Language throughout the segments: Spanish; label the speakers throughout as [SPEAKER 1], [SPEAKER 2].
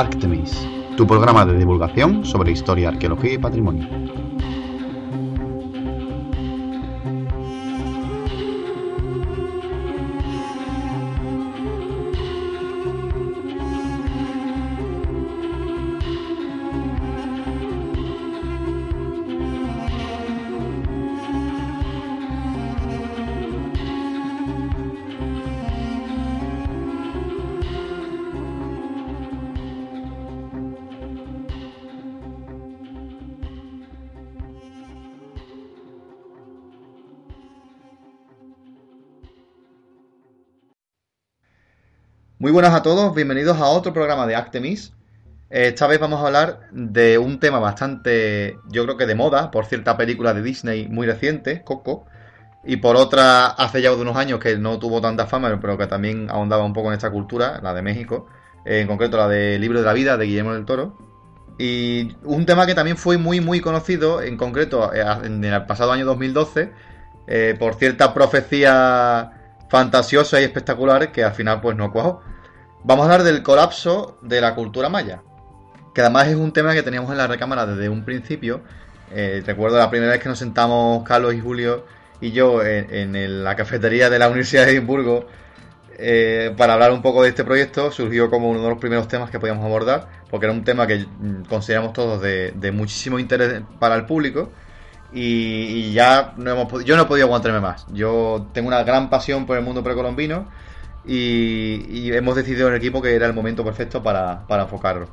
[SPEAKER 1] Artemis, tu programa de divulgación sobre historia, arqueología y patrimonio.
[SPEAKER 2] Buenas a todos, bienvenidos a otro programa de Actemis. Esta vez vamos a hablar de un tema bastante, yo creo que de moda, por cierta película de Disney muy reciente, Coco, y por otra hace ya unos años que no tuvo tanta fama, pero que también ahondaba un poco en esta cultura, la de México, en concreto la de Libro de la Vida de Guillermo del Toro. Y un tema que también fue muy, muy conocido, en concreto eh, en el pasado año 2012, eh, por cierta profecía fantasiosa y espectacular que al final pues no cuajó. Vamos a hablar del colapso de la cultura maya, que además es un tema que teníamos en la recámara desde un principio. Eh, recuerdo la primera vez que nos sentamos Carlos y Julio y yo en, la cafetería de la Universidad de Edimburgo eh, para hablar un poco de este proyecto, surgió como uno de los primeros temas que podíamos abordar, porque era un tema que mm, consideramos todos de, muchísimo interés para el público. Y, ya no hemos, yo no he podido aguantarme más. Yo tengo una gran pasión por el mundo precolombino y, hemos decidido en el equipo que era el momento perfecto para, enfocarlo.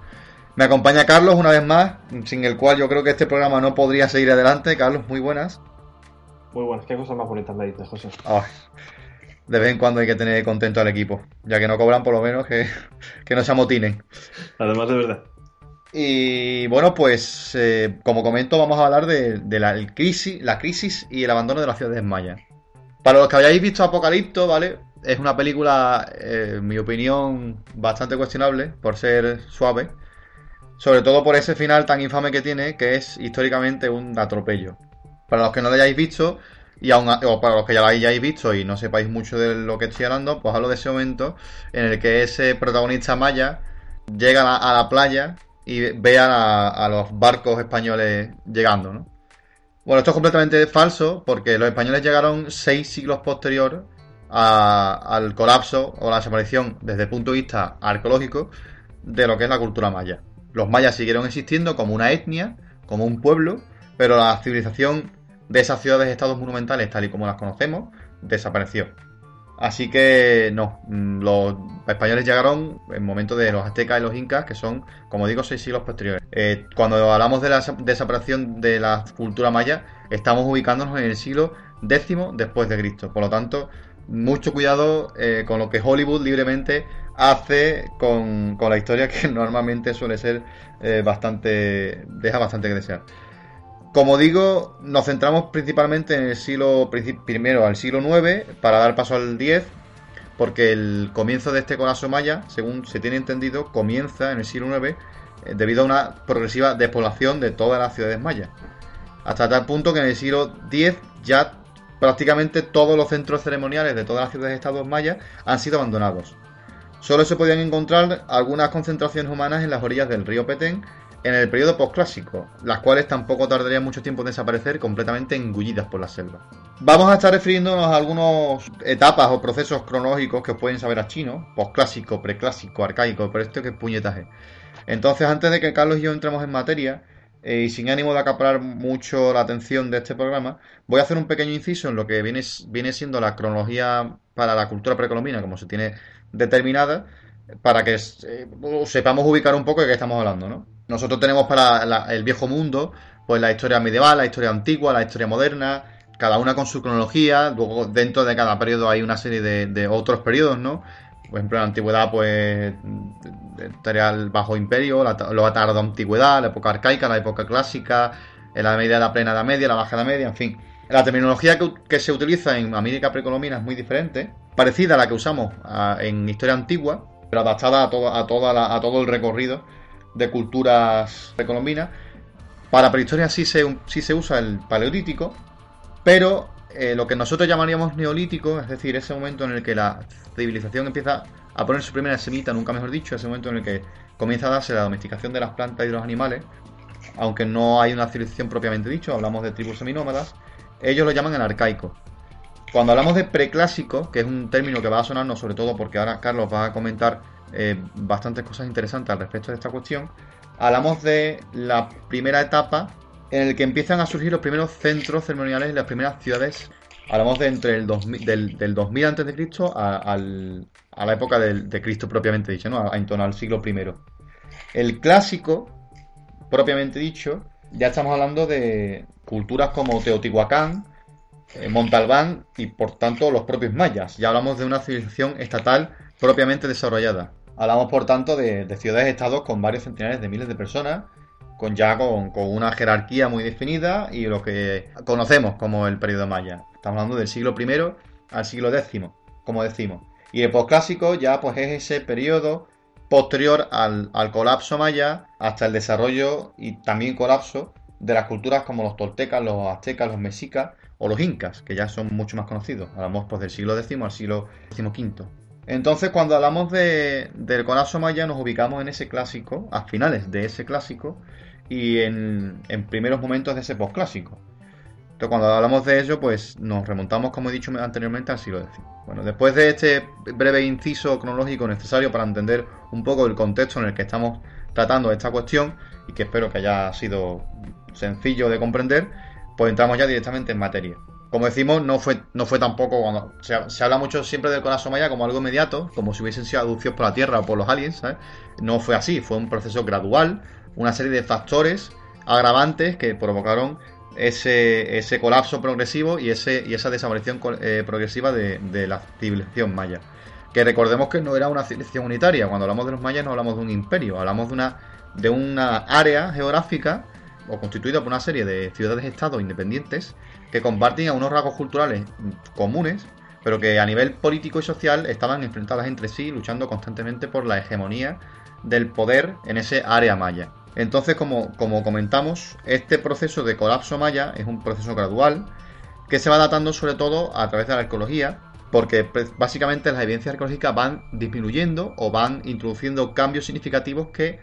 [SPEAKER 2] Me acompaña Carlos una vez más, sin el cual yo creo que este programa no podría seguir adelante. Carlos, muy buenas.
[SPEAKER 3] Muy buenas, qué cosas más bonitas me dices, José.
[SPEAKER 2] de vez en cuando hay que tener contento al equipo, ya que no cobran por lo menos que, no se amotinen.
[SPEAKER 3] Además de verdad.
[SPEAKER 2] Y bueno, pues eh, como comento, vamos a hablar de, la, crisis, la crisis y el abandono de las ciudades mayas. Para los que hayáis visto Apocalipto, ¿vale? Es una película, eh, en mi opinión, bastante cuestionable por ser suave. Sobre todo por ese final tan infame que tiene, que es históricamente un atropello. Para los que no lo hayáis visto, y aún, o para los que ya lo hayáis visto y no sepáis mucho de lo que estoy hablando, pues hablo de ese momento en el que ese protagonista maya llega a la, playa y ve a, a, los barcos españoles llegando, ¿no? Bueno, esto es completamente falso porque los españoles llegaron seis siglos posterior al colapso o la desaparición desde el punto de vista arqueológico de lo que es la cultura maya. Los mayas siguieron existiendo como una etnia, como un pueblo, pero la civilización de esas ciudades estados monumentales, tal y como las conocemos, desapareció. Así que no, mm, los españoles llegaron en momento de los aztecas y los incas, que son, como digo, seis siglos posteriores. Eh, cuando hablamos de la desaparición de la cultura maya, estamos ubicándonos en el siglo X después de Cristo. Por lo tanto, mucho cuidado eh, con lo que Hollywood libremente hace con, la historia que normalmente suele ser eh, bastante deja bastante que desear. Como digo nos centramos principalmente en el siglo primero al siglo IX para dar paso al X porque el comienzo de este colapso maya según se tiene entendido comienza en el siglo IX eh, debido a una progresiva despoblación de todas las ciudades mayas. Hasta tal punto que en el siglo X ya prácticamente todos los centros ceremoniales de todas las ciudades-estados mayas han sido abandonados. Solo se podían encontrar algunas concentraciones humanas en las orillas del río Petén en el periodo postclásico, las cuales tampoco tardarían mucho tiempo en desaparecer completamente engullidas por la selva. Vamos a estar refiriéndonos a algunas etapas o procesos cronológicos que pueden saber a chino, postclásico, preclásico, arcaico, pero esto que es puñetaje. Entonces, antes de que Carlos y yo entremos en materia, eh, y sin ánimo de acaparar mucho la atención de este programa, voy a hacer un pequeño inciso en lo que viene, viene siendo la cronología para la cultura precolombina, como se tiene determinada, para que eh, sepamos ubicar un poco de qué estamos hablando, ¿no? Nosotros tenemos para el viejo mundo, pues la historia medieval, la historia antigua, la historia moderna, cada una con su cronología, luego dentro de cada periodo hay una serie de, de otros periodos, ¿no? Por ejemplo, en la antigüedad, pues estaría el Bajo Imperio, la, la tarda antigüedad, la época arcaica, la época clásica, la medida de la plena edad media, la baja edad media, en fin. La terminología que, se utiliza en América precolombina es muy diferente, parecida a la que usamos en historia antigua, pero adaptada a todo, a, toda a todo el recorrido de culturas precolombinas. Para prehistoria sí se, sí se usa el paleolítico, pero eh, lo que nosotros llamaríamos neolítico, es decir, ese momento en el que la civilización empieza a poner su primera semita, nunca mejor dicho, ese momento en el que comienza a darse la domesticación de las plantas y de los animales, aunque no hay una civilización propiamente dicho, hablamos de tribus seminómadas, ellos lo llaman el arcaico. Cuando hablamos de preclásico, que es un término que va a sonarnos sobre todo porque ahora Carlos va a comentar eh, bastantes cosas interesantes al respecto de esta cuestión, hablamos de la primera etapa en el que empiezan a surgir los primeros centros ceremoniales y las primeras ciudades. Hablamos de entre el 2000, del, del 2000 a.C. A, a la época de, Cristo propiamente dicho, ¿no? en torno al siglo I. El clásico, propiamente dicho, ya estamos hablando de culturas como Teotihuacán, eh, Montalbán y por tanto los propios mayas. Ya hablamos de una civilización estatal propiamente desarrollada. Hablamos por tanto de, ciudades-estados con varios centenares de miles de personas, con ya con, una jerarquía muy definida y lo que conocemos como el periodo maya. Estamos hablando del siglo I al siglo X, como decimos. Y el posclásico ya pues es ese periodo posterior al, al colapso maya hasta el desarrollo y también colapso de las culturas como los toltecas, los aztecas, los mexicas o los incas, que ya son mucho más conocidos. Hablamos pues del siglo X al siglo XV. Entonces, cuando hablamos de, del colapso maya, nos ubicamos en ese clásico, a finales de ese clásico y en, primeros momentos de ese postclásico. Entonces, cuando hablamos de ello, pues nos remontamos, como he dicho anteriormente, al siglo X. Bueno, después de este breve inciso cronológico necesario para entender un poco el contexto en el que estamos tratando esta cuestión, y que espero que haya sido sencillo de comprender, pues entramos ya directamente en materia. Como decimos, no fue, no fue tampoco cuando. Se, habla mucho siempre del colapso maya como algo inmediato, como si hubiesen sido aducidos por la Tierra o por los aliens, ¿sabes? No fue así, fue un proceso gradual, una serie de factores agravantes que provocaron ese, ese colapso progresivo y, ese, y esa desaparición eh, progresiva de, de, la civilización maya. Que recordemos que no era una civilización unitaria, cuando hablamos de los mayas no hablamos de un imperio, hablamos de una, de una área geográfica o constituida por una serie de ciudades-estados independientes que compartían unos rasgos culturales comunes, pero que a nivel político y social estaban enfrentadas entre sí, luchando constantemente por la hegemonía del poder en ese área maya. Entonces, como, comentamos, este proceso de colapso maya es un proceso gradual que se va datando sobre todo a través de la arqueología, porque básicamente las evidencias arqueológicas van disminuyendo o van introduciendo cambios significativos que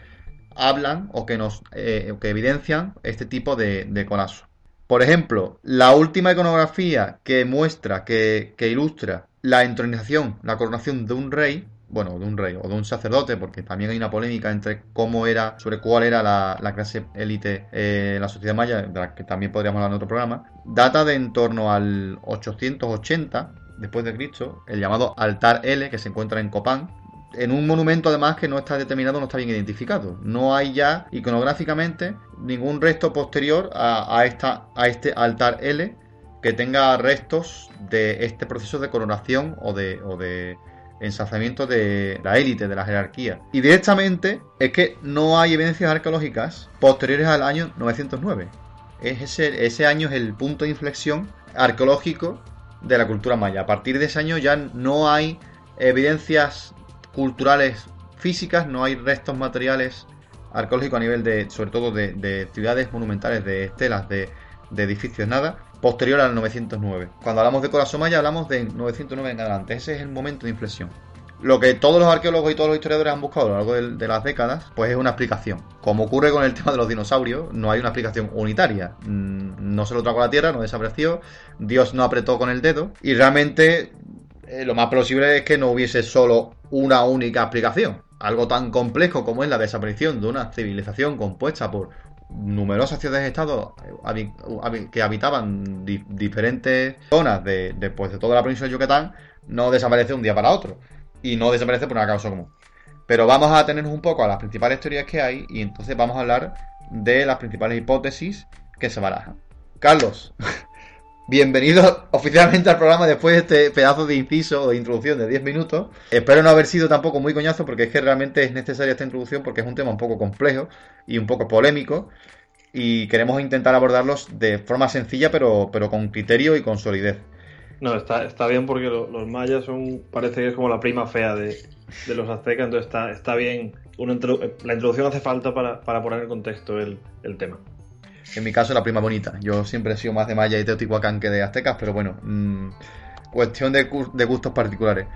[SPEAKER 2] hablan o que nos eh, que evidencian este tipo de colapso. Por ejemplo, la última iconografía que muestra, que, ilustra la entronización, la coronación de un rey, bueno, de un rey o de un sacerdote, porque también hay una polémica entre cómo era, sobre cuál era la, clase élite eh, la sociedad maya, de la que también podríamos hablar en otro programa, data de en torno al 880 después de Cristo, el llamado altar L, que se encuentra en Copán, en un monumento además que no está determinado, no está bien identificado. No hay ya iconográficamente ningún resto posterior a, esta, a este altar L que tenga restos de este proceso de coronación o de, o de ensalzamiento de la élite, de la jerarquía. Y directamente es que no hay evidencias arqueológicas posteriores al año 909. Es ese, ese año es el punto de inflexión arqueológico de la cultura maya. A partir de ese año ya no hay evidencias culturales físicas, no hay restos materiales arqueológicos a nivel de, sobre todo de, ciudades monumentales, de estelas, de, edificios, nada, posterior al 909. Cuando hablamos de Corazón Maya hablamos de 909 en adelante, ese es el momento de inflexión. Lo que todos los arqueólogos y todos los historiadores han buscado a lo largo de, las décadas, pues es una explicación. Como ocurre con el tema de los dinosaurios, no hay una explicación unitaria. Mm, no se lo trajo la Tierra, no desapareció, Dios no apretó con el dedo, y realmente eh, lo más posible es que no hubiese solo una única explicación. Algo tan complejo como es la desaparición de una civilización compuesta por numerosas ciudades-estados que habitaban diferentes zonas de, pues, de toda la provincia de Yucatán, no desaparece un día para otro. Y no desaparece por una causa común. Pero vamos a tenernos un poco a las principales teorías que hay y entonces vamos a hablar de las principales hipótesis que se barajan. Carlos, Bienvenido oficialmente al programa después de este pedazo de inciso o de introducción de 10 minutos. Espero no haber sido tampoco muy coñazo porque es que realmente es necesaria esta introducción porque es un tema un poco complejo y un poco polémico y queremos intentar abordarlos de forma sencilla pero, pero con criterio y con solidez.
[SPEAKER 3] No, está, está bien porque los mayas son, parece que es como la prima fea de, los aztecas, entonces está, está bien. la introducción hace falta para, poner en contexto el tema.
[SPEAKER 2] En mi caso, la prima bonita. Yo siempre he sido más de Maya y Teotihuacán que de aztecas, pero bueno, mm, cuestión de, gustos particulares.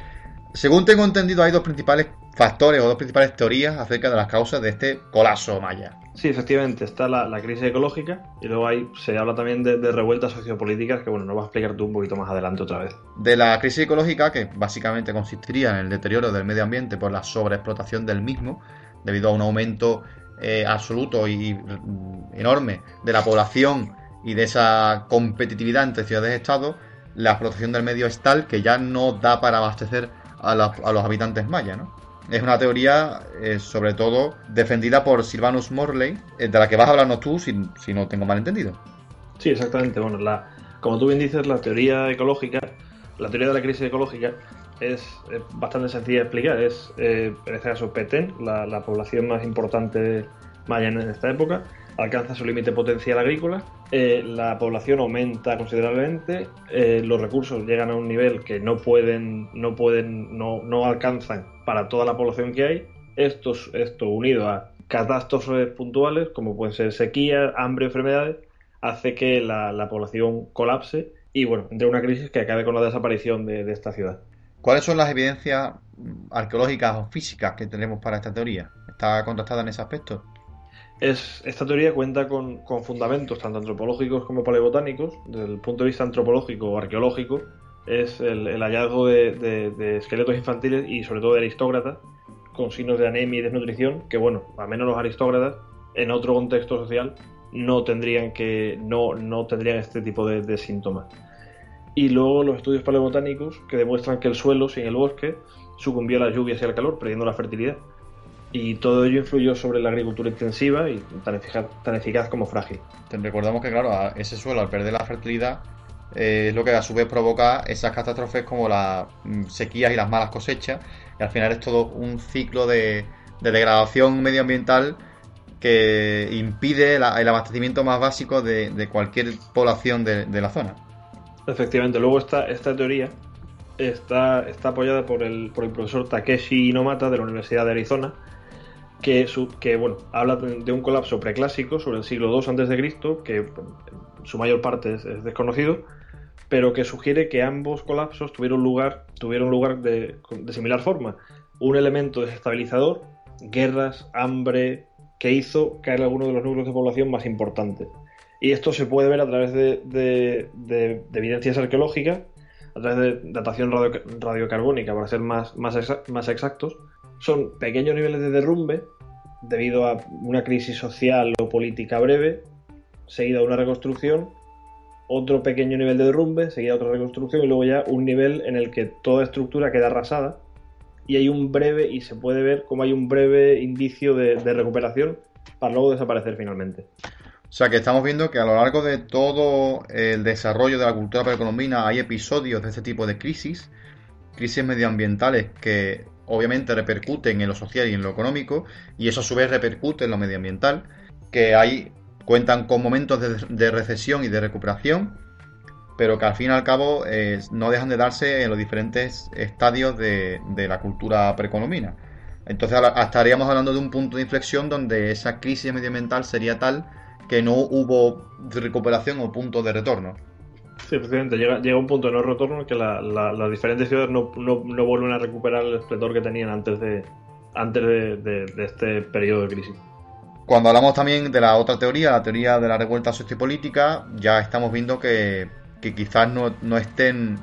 [SPEAKER 2] Según tengo entendido, hay dos principales factores o dos principales teorías acerca de las causas de este colapso maya.
[SPEAKER 3] Sí, efectivamente, está la, crisis ecológica y luego ahí se habla también de, revueltas sociopolíticas que, bueno, nos vas a explicar tú un poquito más adelante otra vez.
[SPEAKER 2] De la crisis ecológica, que básicamente consistiría en el deterioro del medio ambiente por la sobreexplotación del mismo, debido a un aumento eh, absoluto y mm, enorme de la población y de esa competitividad entre ciudades y estados, la explotación del medio es tal que ya no da para abastecer a, los habitantes mayas, ¿no? Es una teoría, eh, sobre todo, defendida por Silvanus Morley, eh, de la que vas a hablarnos tú, si, no tengo mal entendido.
[SPEAKER 3] Sí, exactamente. Bueno, la, como tú bien dices, la teoría ecológica, la teoría de la crisis ecológica es, bastante sencilla de explicar. Es, eh, en este caso, Petén, la, la población más importante maya en esta época, alcanza su límite potencial agrícola, eh, la población aumenta considerablemente, eh, los recursos llegan a un nivel que no pueden, no pueden, no, no alcanzan para toda la población que hay. Esto, esto unido a catástrofes puntuales, como pueden ser sequías, hambre, enfermedades, hace que la, población colapse y bueno, entre una crisis que acabe con la desaparición de, de esta ciudad.
[SPEAKER 2] ¿Cuáles son las evidencias arqueológicas o físicas que tenemos para esta teoría? ¿Está contrastada en ese aspecto?
[SPEAKER 3] esta teoría cuenta con, fundamentos tanto antropológicos como paleobotánicos. Desde el punto de vista antropológico o arqueológico, es el, hallazgo de, esqueletos infantiles y sobre todo de aristócratas con signos de anemia y desnutrición, que bueno, al menos los aristócratas en otro contexto social no tendrían que no, no tendrían este tipo de, síntomas. Y luego los estudios paleobotánicos que demuestran que el suelo sin el bosque sucumbió a las lluvias y al calor, perdiendo la fertilidad y todo ello influyó sobre la agricultura intensiva y tan eficaz, como frágil.
[SPEAKER 2] Recordamos que, claro, ese suelo al perder la fertilidad eh, es lo que a su vez provoca esas catástrofes como las mm, sequías y las malas cosechas, y al final es todo un ciclo de, degradación medioambiental que impide el abastecimiento más básico de, cualquier población de, la zona.
[SPEAKER 3] Efectivamente, luego esta, esta teoría está, está apoyada por el, por el profesor Takeshi Inomata de la Universidad de Arizona, que, que bueno, habla de un colapso preclásico sobre el siglo II a.C., que su mayor parte es, desconocido, pero que sugiere que ambos colapsos tuvieron lugar, tuvieron lugar de, similar forma. Un elemento desestabilizador, guerras, hambre, que hizo caer algunos de los núcleos de población más importantes. Y esto se puede ver a través de, evidencias arqueológicas, a través de datación radiocarbónica, para ser más, más, exactos, son pequeños niveles de derrumbe debido a una crisis social o política breve, seguida de una reconstrucción, otro pequeño nivel de derrumbe, seguida de otra reconstrucción y luego ya un nivel en el que toda estructura queda arrasada y hay un breve, y se puede ver como hay un breve indicio de, recuperación para luego desaparecer finalmente.
[SPEAKER 2] O sea que estamos viendo que a lo largo de todo el desarrollo de la cultura precolombina hay episodios de este tipo de crisis, crisis medioambientales que obviamente repercuten en lo social y en lo económico, y eso a su vez repercute en lo medioambiental, que ahí cuentan con momentos de, recesión y de recuperación, pero que al fin y al cabo eh, no dejan de darse en los diferentes estadios de, la cultura precolombina. Entonces estaríamos hablando de un punto de inflexión donde esa crisis medioambiental sería tal que no hubo recuperación o punto de retorno.
[SPEAKER 3] Sí, efectivamente, llega, llega un punto de no retorno en que las diferentes ciudades no, vuelven a recuperar el esplendor que tenían antes de, antes de, este periodo de crisis.
[SPEAKER 2] Cuando hablamos también de la otra teoría, la teoría de la revuelta sociopolítica, ya estamos viendo que, quizás no, estén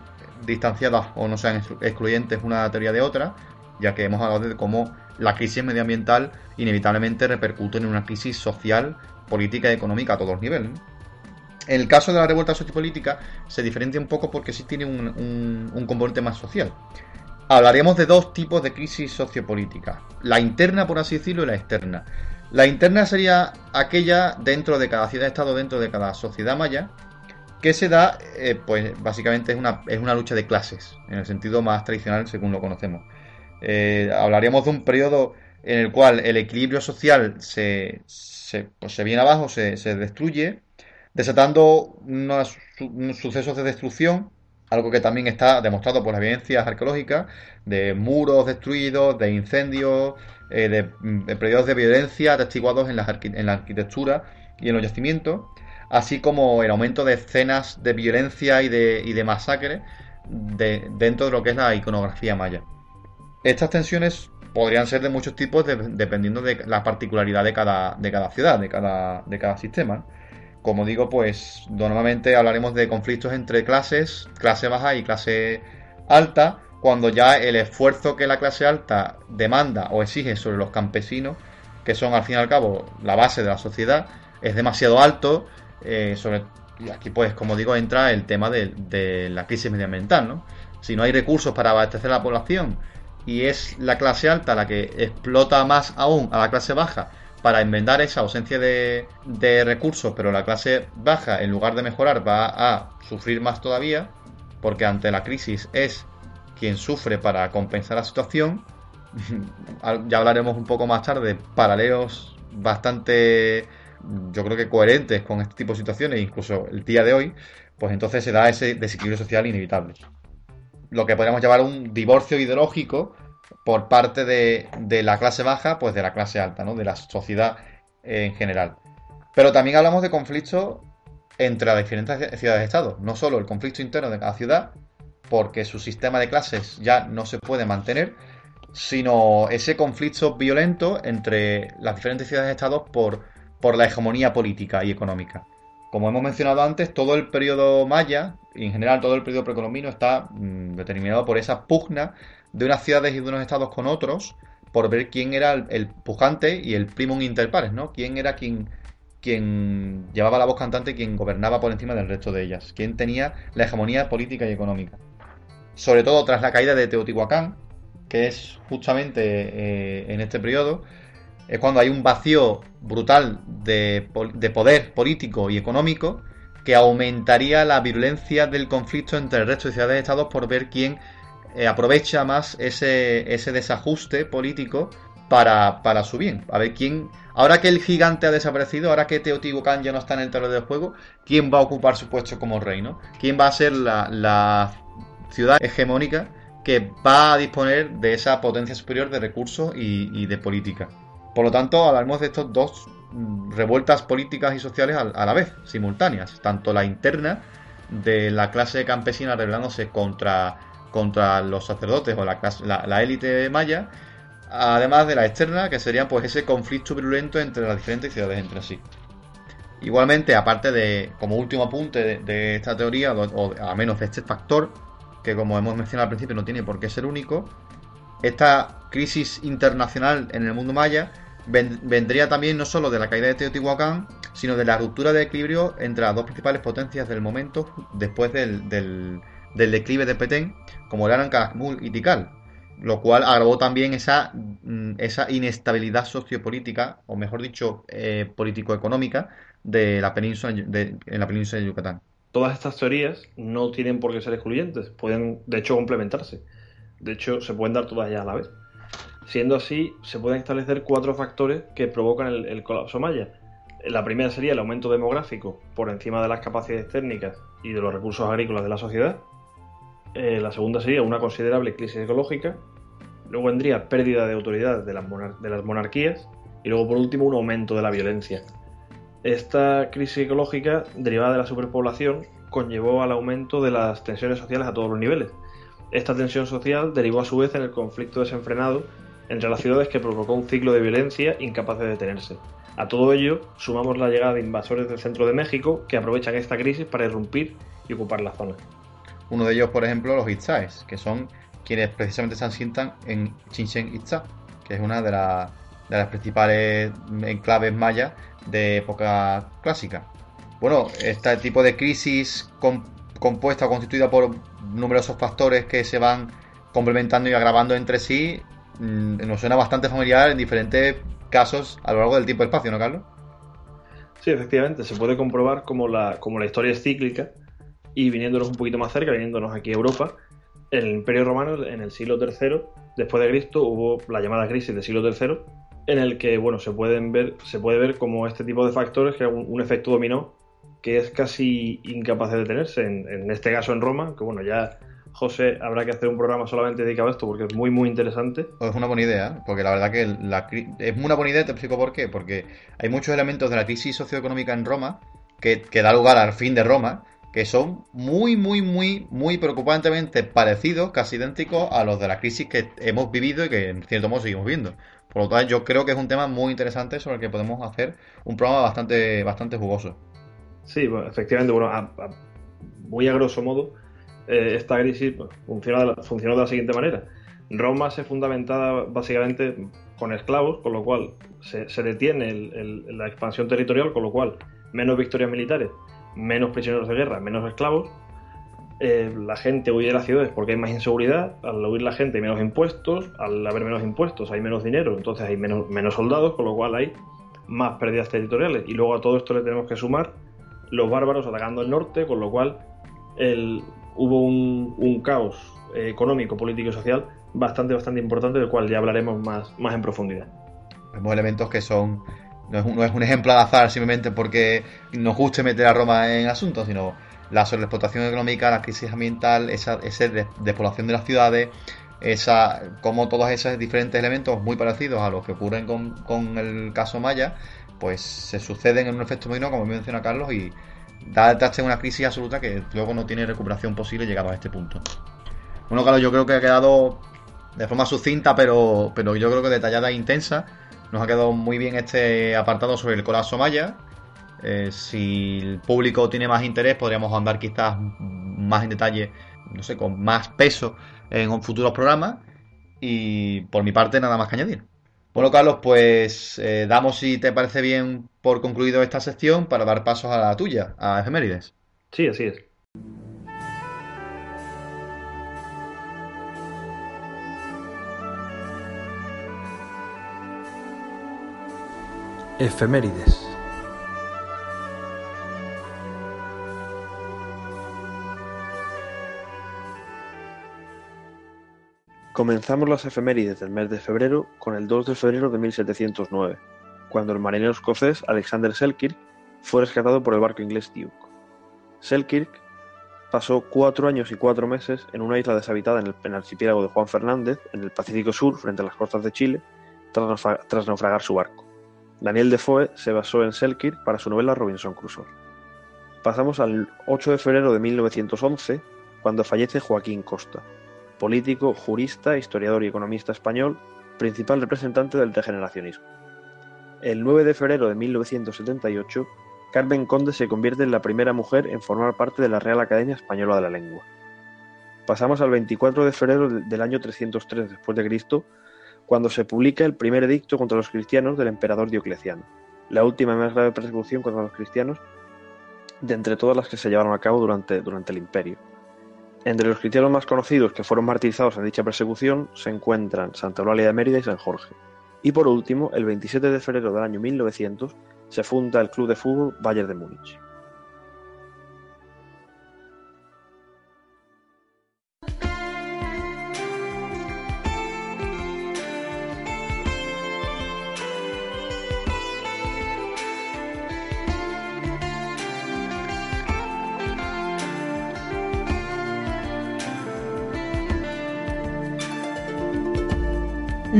[SPEAKER 2] distanciadas o no sean excluyentes una teoría de otra, ya que hemos hablado de cómo la crisis medioambiental inevitablemente repercute en una crisis social, política y económica a todos los niveles. En el caso de la revuelta sociopolítica se diferencia un poco porque sí tiene un, componente más social. Hablaríamos de dos tipos de crisis sociopolítica. La interna, por así decirlo, y la externa. La interna sería aquella dentro de cada ciudad-estado, dentro de cada sociedad maya, que se da, eh, pues básicamente es una, es una lucha de clases, en el sentido más tradicional según lo conocemos. Eh, hablaríamos de un periodo en el cual el equilibrio social se, se, pues, se viene abajo, se, se destruye, desatando unos, sucesos de destrucción, algo que también está demostrado por las evidencias arqueológicas, de muros destruidos, de incendios, eh, de, periodos de violencia atestiguados en la, en la arquitectura y en los yacimientos, así como el aumento de escenas de violencia y de, y de masacre dentro de lo que es la iconografía maya. Estas tensiones podrían ser de muchos tipos dependiendo de la particularidad de cada, de cada ciudad, de cada, de cada sistema. Como digo, pues normalmente hablaremos de conflictos entre clases, clase baja y clase alta, cuando ya el esfuerzo que la clase alta demanda o exige sobre los campesinos, que son al fin y al cabo la base de la sociedad, es demasiado alto. Eh, sobre, y aquí, pues, como digo, entra el tema de, la crisis medioambiental, ¿no? Si no hay recursos para abastecer a la población y es la clase alta la que explota más aún a la clase baja para enmendar esa ausencia de, recursos, pero la clase baja, en lugar de mejorar, va a sufrir más todavía, porque ante la crisis es quien sufre para compensar la situación. ya hablaremos un poco más tarde de paralelos bastante, yo creo que coherentes con este tipo de situaciones, incluso el día de hoy, pues entonces se da ese desequilibrio social inevitable. Lo que podríamos llamar un divorcio ideológico por parte de, la clase baja, pues de la clase alta, ¿no? De la sociedad en general. Pero también hablamos de conflictos entre las diferentes ciudades-estado. No solo el conflicto interno de cada ciudad, porque su sistema de clases ya no se puede mantener, sino ese conflicto violento entre las diferentes ciudades-estados por, por la hegemonía política y económica. Como hemos mencionado antes, todo el periodo maya, y en general todo el periodo precolombino, está mm, determinado por esa pugna de unas ciudades y de unos estados con otros por ver quién era el, pujante y el primum inter pares, ¿no? Quién era quien, quien llevaba la voz cantante, quien gobernaba por encima del resto de ellas, quién tenía la hegemonía política y económica. Sobre todo tras la caída de Teotihuacán, que es justamente eh, en este periodo, es cuando hay un vacío brutal de, de poder político y económico que aumentaría la virulencia del conflicto entre el resto de ciudades-estados por ver quién eh, aprovecha más ese, desajuste político para, su bien. A ver quién. Ahora que el gigante ha desaparecido, ahora que Teotihuacán ya no está en el terreno del juego, ¿quién va a ocupar su puesto como rey, no? ¿Quién va a ser la, ciudad hegemónica que va a disponer de esa potencia superior de recursos y, de política? Por lo tanto, hablamos de estos dos mm, revueltas políticas y sociales a, la vez, simultáneas. Tanto la interna de la clase campesina rebelándose contra contra los sacerdotes o la, élite maya, además de la externa, que sería pues ese conflicto virulento entre las diferentes ciudades entre sí. Igualmente, aparte de, como último apunte de, esta teoría, o, a menos de este factor, que como hemos mencionado al principio no tiene por qué ser único, esta crisis internacional en el mundo maya vendría también no solo de la caída de Teotihuacán, sino de la ruptura de equilibrio entre las dos principales potencias del momento después del, del declive de Petén, como eran Calakmul y Tikal, lo cual agravó también esa, mm, esa inestabilidad sociopolítica, o mejor dicho, eh, político-económica de la península de, en la península de Yucatán.
[SPEAKER 3] Todas estas teorías no tienen por qué ser excluyentes, pueden de hecho complementarse. De hecho, se pueden dar todas ya a la vez. Siendo así, se pueden establecer cuatro factores que provocan el, colapso maya. La primera sería el aumento demográfico por encima de las capacidades técnicas y de los recursos agrícolas de la sociedad. Eh, la segunda sería una considerable crisis ecológica. Luego vendría pérdida de autoridad de las, de las monarquías. Y luego, por último, un aumento de la violencia. Esta crisis ecológica, derivada de la superpoblación, conllevó al aumento de las tensiones sociales a todos los niveles. Esta tensión social derivó a su vez en el conflicto desenfrenado entre las ciudades que provocó un ciclo de violencia incapaz de detenerse. A todo ello sumamos la llegada de invasores del centro de México que aprovechan esta crisis para irrumpir y ocupar la zona.
[SPEAKER 2] Uno de ellos, por ejemplo, los Itzaes, que son quienes precisamente se asientan en Chichen Itza, que es una de, de las principales enclaves mayas de época clásica. Bueno, este tipo de crisis compuesta o constituida por numerosos factores que se van complementando y agravando entre sí, mm, nos suena bastante familiar en diferentes casos a lo largo del tiempo y espacio, ¿no, Carlos?
[SPEAKER 3] Sí, efectivamente, se puede comprobar como la, como la historia es cíclica y viniéndonos un poquito más cerca, viniéndonos aquí a Europa, en el Imperio Romano, en el siglo III, después de Cristo, hubo la llamada crisis del siglo III, en el que bueno, se, pueden ver, se puede ver como este tipo de factores que un, un efecto dominó que es casi incapaz de detenerse. En, este caso en Roma, que bueno, ya José habrá que hacer un programa solamente dedicado a esto porque es muy, muy interesante.
[SPEAKER 2] Es una buena idea, porque la verdad que la, es una buena idea, te explico por qué. Porque hay muchos elementos de la crisis socioeconómica en Roma que, que da lugar al fin de Roma
[SPEAKER 4] que son muy, muy, muy, muy preocupantemente parecidos, casi idénticos a los de la crisis que hemos vivido y que en cierto modo seguimos viendo. Por lo tanto, yo creo que es un tema muy interesante sobre el que podemos hacer un programa bastante, bastante jugoso.
[SPEAKER 5] Sí, efectivamente, bueno, muy a grosso modo, eh, esta crisis pues, funciona, de la, siguiente manera. Roma se fundamentada básicamente con esclavos, con lo cual se, detiene la expansión territorial, con lo cual menos victorias militares, menos prisioneros de guerra, menos esclavos. Eh, la gente huye de las ciudades porque hay más inseguridad, al huir la gente hay menos impuestos, al haber menos impuestos hay menos dinero, entonces hay menos, menos soldados, con lo cual hay más pérdidas territoriales. Y luego a todo esto le tenemos que sumar los bárbaros atacando el norte, con lo cual el, hubo un, caos eh, económico, político y social bastante, bastante importante, del cual ya hablaremos más, más en profundidad.
[SPEAKER 4] Vemos elementos que son. No es, un, no es un ejemplo al azar simplemente porque nos guste meter a Roma en asuntos, sino la sobreexplotación económica, la crisis ambiental, esa, esa despoblación de las ciudades, esa, como todos esos diferentes elementos muy parecidos a los que ocurren con, con el caso Maya, pues se suceden en un efecto dominó, como menciona Carlos, y da el traste una crisis absoluta que luego no tiene recuperación posible llegado a este punto. Bueno, Carlos, yo creo que ha quedado de forma sucinta, pero, pero yo creo que detallada e intensa. Nos ha quedado muy bien este apartado sobre el colapso maya. Eh, si el público tiene más interés, podríamos andar quizás más en detalle, no sé, con más peso en futuros programas. Y por mi parte, nada más que añadir. Bueno, Carlos, pues eh, damos, si te parece bien, por concluido esta sección para dar pasos a la tuya, a efemérides.
[SPEAKER 5] Sí, así es.
[SPEAKER 3] Efemérides. Comenzamos las efemérides del mes de febrero con el 2 de febrero de 1709, cuando el marinero escocés Alexander Selkirk fue rescatado por el barco inglés Duke. Selkirk pasó cuatro años y cuatro meses en una isla deshabitada en el, archipiélago de Juan Fernández, en el Pacífico Sur, frente a las costas de Chile, tras, naufragar su barco. Daniel Defoe se basó en Selkirk para su novela Robinson Crusoe. Pasamos al 8 de febrero de 1911, cuando fallece Joaquín Costa, político, jurista, historiador y economista español, principal representante del degeneracionismo. El 9 de febrero de 1978, Carmen Conde se convierte en la primera mujer en formar parte de la Real Academia Española de la Lengua. Pasamos al 24 de febrero del año 303 después de Cristo, cuando se publica el primer edicto contra los cristianos del emperador Diocleciano, la última y más grave persecución contra los cristianos de entre todas las que se llevaron a cabo durante, durante el imperio. Entre los cristianos más conocidos que fueron martirizados en dicha persecución se encuentran Santa Eulalia de Mérida y San Jorge. Y por último, el 27 de febrero del año 1900 se funda el club de fútbol Bayern de Múnich.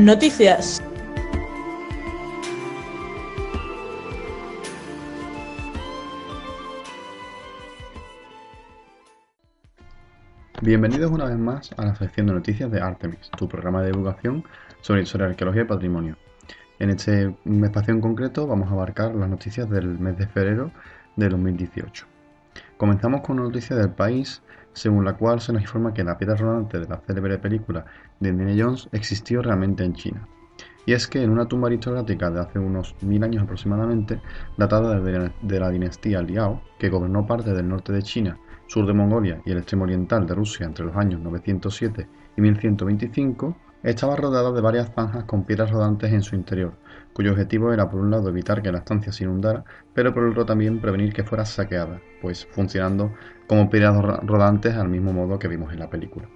[SPEAKER 6] Noticias.
[SPEAKER 2] Bienvenidos una vez más a la sección de noticias de Artemis, tu programa de divulgación sobre historia, arqueología y patrimonio. En este espacio en concreto vamos a abarcar las noticias del mes de febrero de 2018. Comenzamos con una noticia del país según la cual se nos informa que la piedra rodante de la célebre película de Indiana Jones existió realmente en China. Y es que en una tumba aristocrática de hace unos mil años aproximadamente, datada de la dinastía Liao, que gobernó parte del norte de China, sur de Mongolia y el extremo oriental de Rusia entre los años 907 y 1125, estaba rodeada de varias zanjas con piedras rodantes en su interior, cuyo objetivo era por un lado evitar que la estancia se inundara, pero por otro también prevenir que fuera saqueada, pues funcionando como piedras rodantes al mismo modo que vimos en la película.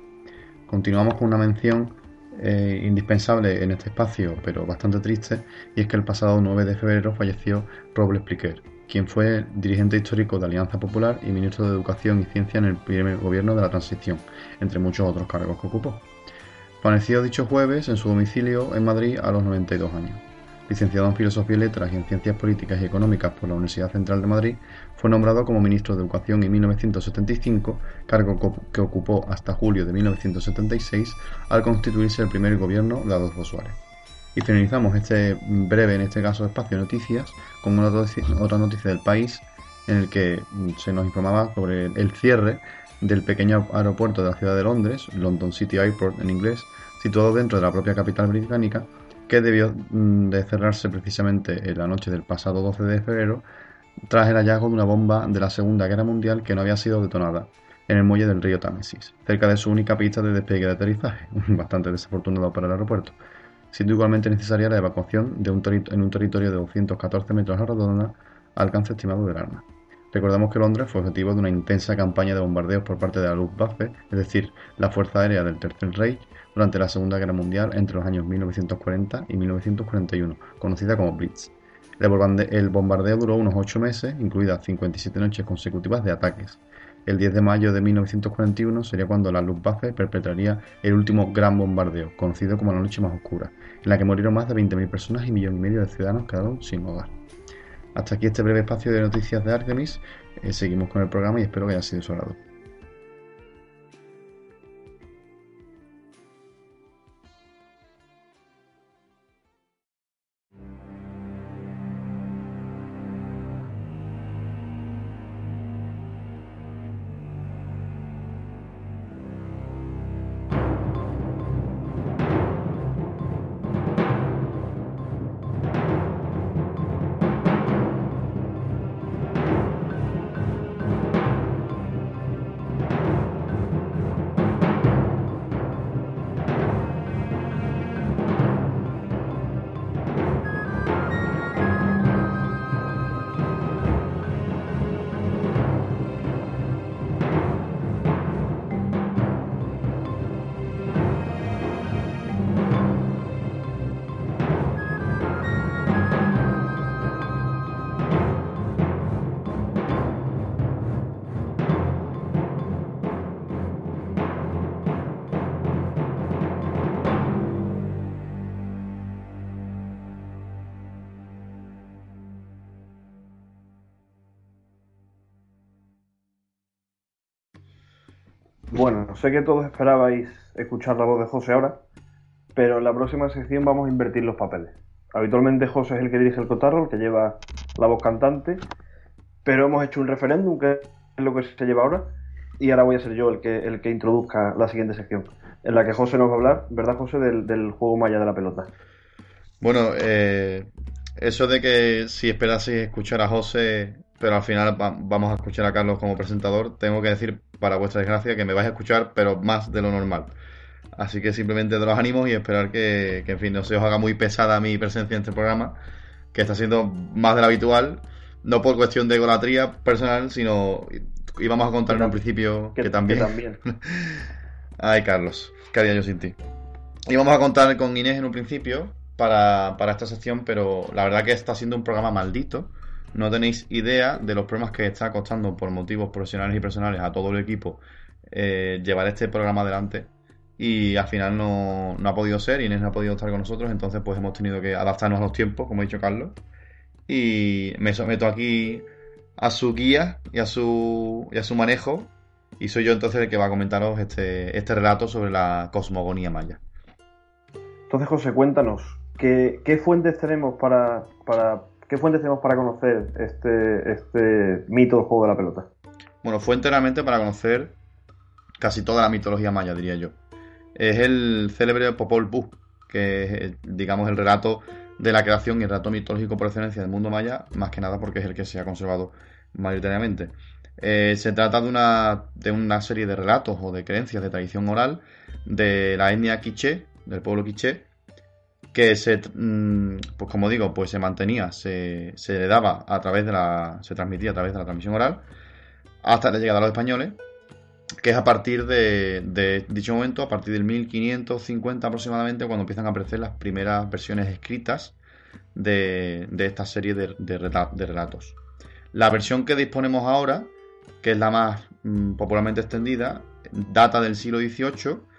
[SPEAKER 2] Continuamos con una mención eh, indispensable en este espacio, pero bastante triste, y es que el pasado 9 de febrero falleció Robles Pliquer, quien fue dirigente histórico de Alianza Popular y ministro de Educación y Ciencia en el primer gobierno de la transición, entre muchos otros cargos que ocupó. Falleció dicho jueves en su domicilio en Madrid a los 92 años.
[SPEAKER 1] licenciado en Filosofía y Letras y en Ciencias Políticas y Económicas por la Universidad Central de Madrid, fue nombrado como ministro de Educación en 1975, cargo que ocupó hasta julio de 1976 al constituirse el primer gobierno de Adolfo Suárez. Y finalizamos este breve, en este caso, espacio de noticias con otra noticia del país en el que se nos informaba sobre el cierre del pequeño aeropuerto de la ciudad de Londres, London City Airport en inglés, situado dentro de la propia capital británica, que debió mm, de cerrarse precisamente en la noche del pasado 12 de febrero tras el hallazgo de una bomba de la Segunda Guerra Mundial que no había sido detonada en el muelle del río Támesis, cerca de su única pista de despegue de aterrizaje, bastante desafortunado para el aeropuerto, siendo igualmente necesaria la evacuación de un en un territorio de 214 metros a redonda alcance estimado del arma. Recordamos que Londres fue objetivo de una intensa campaña de bombardeos por parte de la Luftwaffe, es decir, la Fuerza Aérea del Tercer Reich, durante la Segunda Guerra Mundial entre los años 1940 y 1941, conocida como Blitz. El bombardeo duró unos 8 meses, incluidas 57 noches consecutivas de ataques. El 10 de mayo de 1941 sería cuando la Luftwaffe perpetraría el último gran bombardeo, conocido como la Noche Más Oscura, en la que murieron más de 20.000 personas y millón y medio de ciudadanos quedaron sin hogar. Hasta aquí este breve espacio de noticias de Artemis. Eh, seguimos con el programa y espero que haya sido su agrado.
[SPEAKER 3] Sé que todos esperabais escuchar la voz de José ahora, pero en la próxima sección vamos a invertir los papeles. Habitualmente José es el que dirige el cotarro, el que lleva la voz cantante, pero hemos hecho un referéndum, que es lo que se lleva ahora, y ahora voy a ser yo el que, el que introduzca la siguiente sección, en la que José nos va a hablar, ¿verdad José?, del, juego maya de la pelota.
[SPEAKER 2] Bueno, eh, eso de que si esperaseis escuchar a José pero al final vamos a escuchar a Carlos como presentador. Tengo que decir, para vuestra desgracia, que me vais a escuchar, pero más de lo normal. Así que simplemente de los ánimos y esperar que, en fin, no se os haga muy pesada mi presencia en este programa, que está siendo más de lo habitual, no por cuestión de egolatría personal, sino íbamos a contar en un principio que, también. también. Ay, Carlos, qué haría yo sin ti. Íbamos a contar con Inés en un principio para, para esta sección, pero la verdad que está siendo un programa maldito no tenéis idea de los problemas que está costando por motivos profesionales y personales a todo el equipo eh, llevar este programa adelante y al final no, ha podido ser, Inés no ha podido estar con nosotros, entonces pues hemos tenido que adaptarnos a los tiempos, como ha dicho Carlos, y me someto aquí a su guía y a su, y a su manejo, y soy yo entonces el que va a comentaros este, este relato sobre la cosmogonía maya.
[SPEAKER 3] Entonces, José, cuéntanos, ¿qué, qué fuentes tenemos para, para ¿Qué fuentes tenemos para conocer este, este mito del juego de la pelota?
[SPEAKER 2] Bueno, fuente realmente para conocer casi toda la mitología maya, diría yo. Es el célebre Popol Vuh, que es, digamos, el relato de la creación y el relato mitológico por excelencia del mundo maya, más que nada porque es el que se ha conservado mayoritariamente. Eh, se trata de una, de una serie de relatos o de creencias de tradición oral de la etnia quiché, del pueblo quiché, que se, mm, pues como digo, pues se mantenía, se, se le daba a través de la, se transmitía a través de la transmisión oral hasta la llegada a los españoles, que es a partir de, dicho momento, a partir del 1550 aproximadamente, cuando empiezan a aparecer las primeras versiones escritas de, de esta serie de, de, relatos. La versión que disponemos ahora, que es la más mm, popularmente extendida, data del siglo XVIII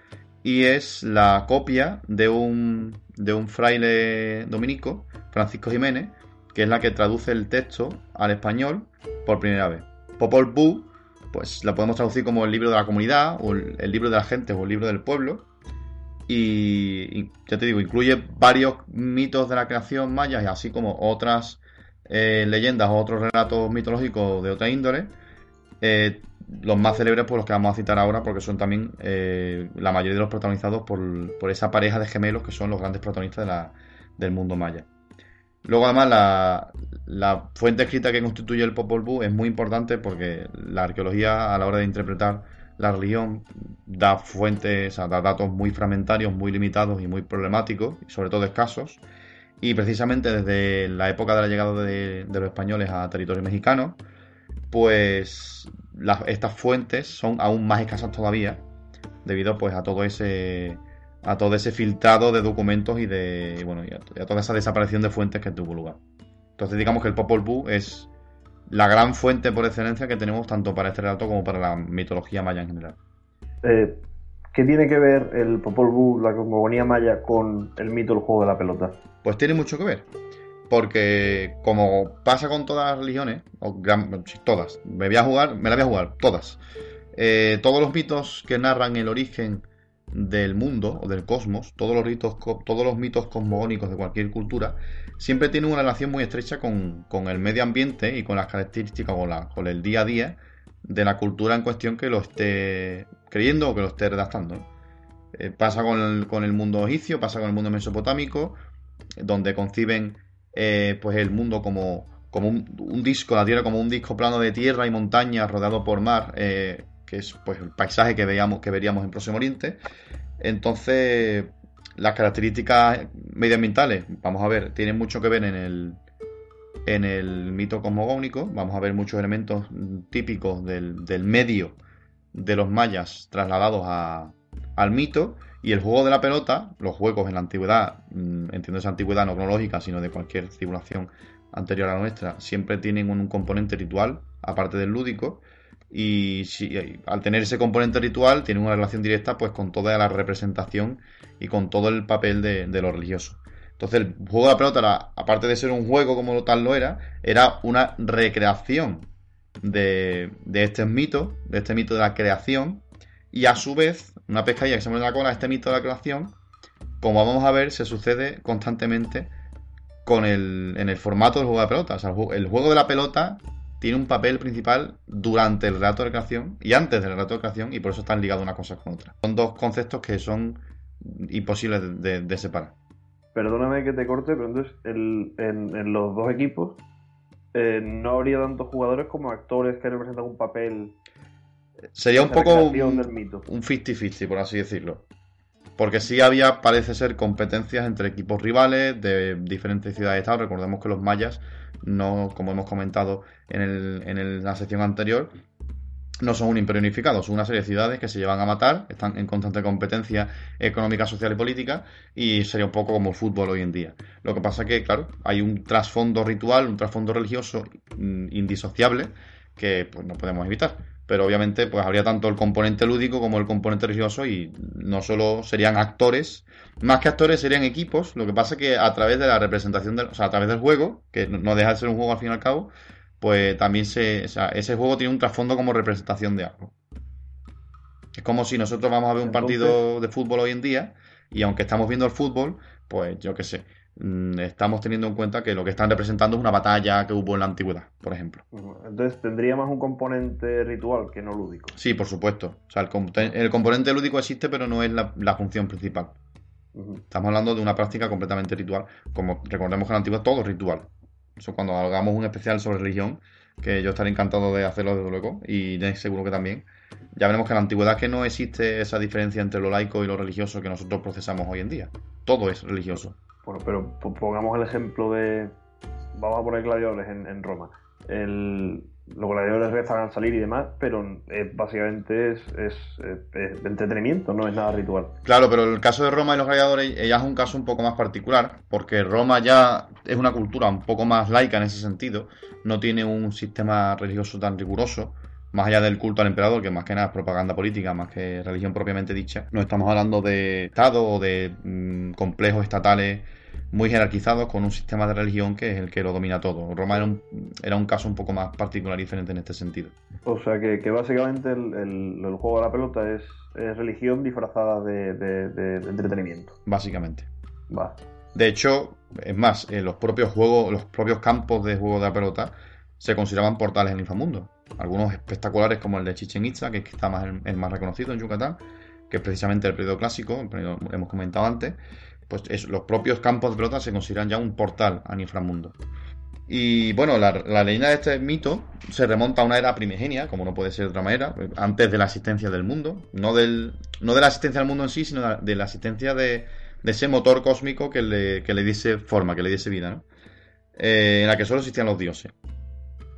[SPEAKER 2] y es la copia de un, de un fraile dominico, Francisco Jiménez, que es la que traduce el texto al español por primera vez. Popol Vuh, pues la podemos traducir como el libro de la comunidad, o el, libro de la gente, o el libro del pueblo. Y, ya te digo, incluye varios mitos de la creación maya, así como otras eh, leyendas o otros relatos mitológicos de otra índole. Eh, los más célebres, pues los que vamos a citar ahora, porque son también eh, la mayoría de los protagonizados por, por, esa pareja de gemelos que son los grandes protagonistas de la, del mundo maya. Luego, además, la, fuente escrita que constituye el Popol Vuh es muy importante porque la arqueología, a la hora de interpretar la religión, da fuentes, da datos muy fragmentarios, muy limitados y muy problemáticos, sobre todo escasos. Y precisamente desde la época de la llegada de, los españoles a territorio mexicano, pues estas fuentes son aún más escasas todavía, debido pues a todo ese a todo ese filtrado de documentos y de bueno y a, toda esa desaparición de fuentes que tuvo lugar. Entonces digamos que el Popol Vuh es la gran fuente por excelencia que tenemos tanto para este relato como para la mitología maya en general.
[SPEAKER 3] Eh, ¿Qué tiene que ver el Popol Vuh, la cosmogonía maya, con el mito del juego de la pelota?
[SPEAKER 2] Pues tiene mucho que ver. Porque como pasa con todas las religiones, o todas, me voy a jugar, me la voy a jugar, todas. Eh, todos los mitos que narran el origen del mundo o del cosmos, todos los, ritos, todos los mitos cosmogónicos de cualquier cultura, siempre tienen una relación muy estrecha con, el medio ambiente y con las características, con, la, con el día a día de la cultura en cuestión que lo esté creyendo o que lo esté redactando. Eh, pasa con con el, mundo egipcio, pasa con el mundo mesopotámico, donde conciben eh, pues el mundo como, como un, disco, la Tierra como un disco plano de tierra y montañas rodeado por mar, eh, que es pues el paisaje que veíamos, que veríamos en Próximo Oriente. Entonces, las características medioambientales, vamos a ver, tienen mucho que ver en el, en el mito cosmogónico. Vamos a ver muchos elementos típicos del, del medio de los mayas trasladados a, al mito. Y el juego de la pelota, los juegos en la antigüedad, mm, entiendo esa antigüedad no cronológica, sino de cualquier civilización anterior a nuestra, siempre tienen un componente ritual, aparte del lúdico, y si, al tener ese componente ritual tiene una relación directa pues con toda la representación y con todo el papel de, lo religioso. Entonces el juego de la pelota, aparte de ser un juego como tal lo era, era una recreación de, de este mito, de este mito de la creación, y a su vez, una pescadilla que se mueve la cola, este mito de la creación, como vamos a ver, se sucede constantemente con el, en el formato del juego de la pelota. O sea, el juego de la pelota tiene un papel principal durante el relato de creación y antes del relato de creación y por eso están ligados una cosa con otra. Son dos conceptos que son imposibles de, separar.
[SPEAKER 3] Perdóname que te corte, pero entonces en, los dos equipos eh, no habría tantos jugadores como actores que representan un papel.
[SPEAKER 2] Sería un poco un 50-50, por así decirlo. Porque sí había, parece ser, competencias entre equipos rivales de diferentes ciudades-estado. Recordemos que los mayas no, como hemos comentado en, el, en la sección anterior, no son un imperio unificado, son una serie de ciudades que se llevan a matar, están en constante competencia económica, social y política, y sería un poco como el fútbol hoy en día. Lo que pasa es que, claro, hay un trasfondo ritual, un trasfondo religioso mm, indisociable que pues no podemos evitar pero obviamente pues habría tanto el componente lúdico como el componente religioso y no solo serían actores, más que actores serían equipos, lo que pasa es que a través de la representación, del, o sea, a través del juego, que no deja de ser un juego al fin y al cabo, pues también se, o sea, ese juego tiene un trasfondo como representación de algo. Es como si nosotros vamos a ver un partido de fútbol hoy en día y aunque estamos viendo el fútbol, pues yo qué sé, estamos teniendo en cuenta que lo que están representando es una batalla que hubo en la antigüedad, por ejemplo.
[SPEAKER 3] Entonces tendría más un componente ritual que no lúdico.
[SPEAKER 2] Sí, por supuesto. O sea, el, componente lúdico existe, pero no es la, función principal. Estamos hablando de una práctica completamente ritual. Como recordemos que en la antigüedad todo es ritual. Eso cuando hagamos un especial sobre religión, que yo estaré encantado de hacerlo desde luego, y seguro que también. Ya veremos que en la antigüedad que no existe esa diferencia entre lo laico y lo religioso que nosotros procesamos hoy en día. Todo es religioso.
[SPEAKER 3] Bueno, pero pongamos el ejemplo de. Vamos a poner gladiadores en, Roma. los gladiadores rezan al salir y demás, pero básicamente es, entretenimiento, no es nada ritual.
[SPEAKER 2] Claro, pero el caso de Roma y los gladiadores ya es un caso un poco más particular, porque Roma ya es una cultura un poco más laica en ese sentido, no tiene un sistema religioso tan riguroso más allá del culto al emperador, que más que nada es propaganda política, más que religión propiamente dicha, no estamos hablando de Estado o de mm, complejos estatales muy jerarquizados con un sistema de religión que es el que lo domina todo. Roma era un, era un caso un poco más particular y diferente en este sentido.
[SPEAKER 7] O sea que, que básicamente el, el, el, juego de la pelota es, es religión disfrazada de, de, de, entretenimiento.
[SPEAKER 2] Básicamente.
[SPEAKER 7] Va.
[SPEAKER 2] De hecho, es más, en los propios juegos, los propios campos de juego de la pelota se consideraban portales en el inframundo. Algunos espectaculares como el de Chichen Itza, que está más, el más reconocido en Yucatán, que es precisamente el periodo clásico, hemos comentado antes, pues es, los propios campos de pelota se consideran ya un portal al inframundo. Y bueno, la, la, leyenda de este mito se remonta a una era primigenia, como no puede ser de otra manera, antes de la existencia del mundo. No, del, no de la existencia del mundo en sí, sino de la existencia de, de ese motor cósmico que le, que le diese forma, que le diese vida, ¿no? Eh, en la que solo existían los dioses.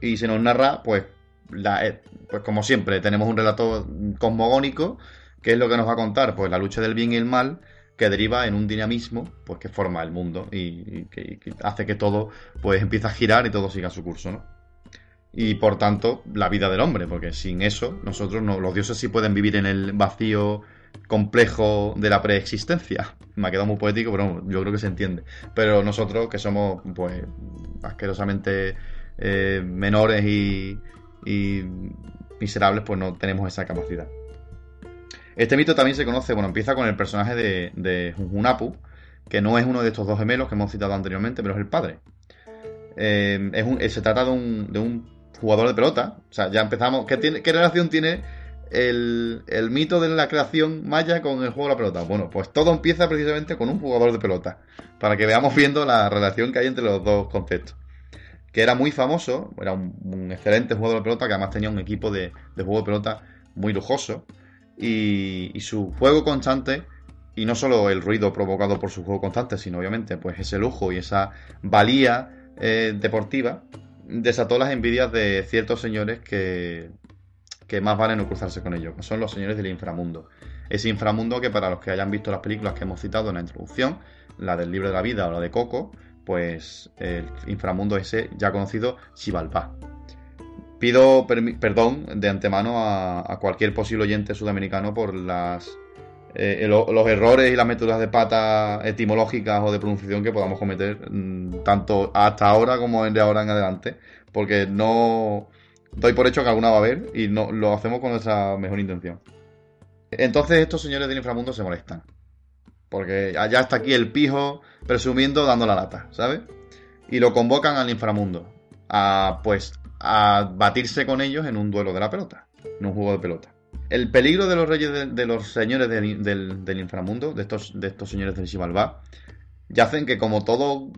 [SPEAKER 2] Y se nos narra, pues, la, eh, pues como siempre, tenemos un relato cosmogónico, que es lo que nos va a contar, pues la lucha del bien y el mal, que deriva en un dinamismo pues que forma el mundo y, que, hace que todo pues empiece a girar y todo siga su curso, ¿no? Y por tanto, la vida del hombre, porque sin eso, nosotros no, los dioses sí pueden vivir en el vacío complejo de la preexistencia. Me ha quedado muy poético, pero yo creo que se entiende. Pero nosotros, que somos pues asquerosamente eh, menores y, y miserables, pues no tenemos esa capacidad. Este mito también se conoce, bueno, empieza con el personaje de, de Junjunapu, que no es uno de estos dos gemelos que hemos citado anteriormente, pero es el padre. Eh, es un, se trata de un, jugador de pelota. O sea, ya empezamos. ¿Qué, qué relación tiene el, el, mito de la creación maya con el juego de la pelota? Bueno, pues todo empieza precisamente con un jugador de pelota. Para que veamos viendo la relación que hay entre los dos conceptos. Que era muy famoso, era un, excelente jugador de pelota, que además tenía un equipo de, de juego de pelota muy lujoso y, y, su juego constante y no solo el ruido provocado por su juego constante, sino obviamente pues ese lujo y esa valía eh, deportiva desató las envidias de ciertos señores que, que más vale no cruzarse con ellos, que son los señores del inframundo. Ese inframundo que para los que hayan visto las películas que hemos citado en la introducción, la del libro de la vida o la de Coco, pues el inframundo ese ya conocido Xibalbá. Pido perdón de antemano a, cualquier posible oyente sudamericano por las eh, lo, los errores y las métodos de pata etimológicas o de pronunciación que podamos cometer mmm, tanto hasta ahora como de ahora en adelante, porque no doy por hecho que alguna va a haber y no lo hacemos con nuestra mejor intención. Entonces estos señores del inframundo se molestan, porque allá está aquí el pijo presumiendo dando la lata, ¿sabes? Y lo convocan al inframundo a pues a batirse con ellos en un duelo de la pelota, en un juego de pelota. El peligro de los reyes de, los señores del, inframundo, de estos, de estos señores del Xibalbá, yacen que como todo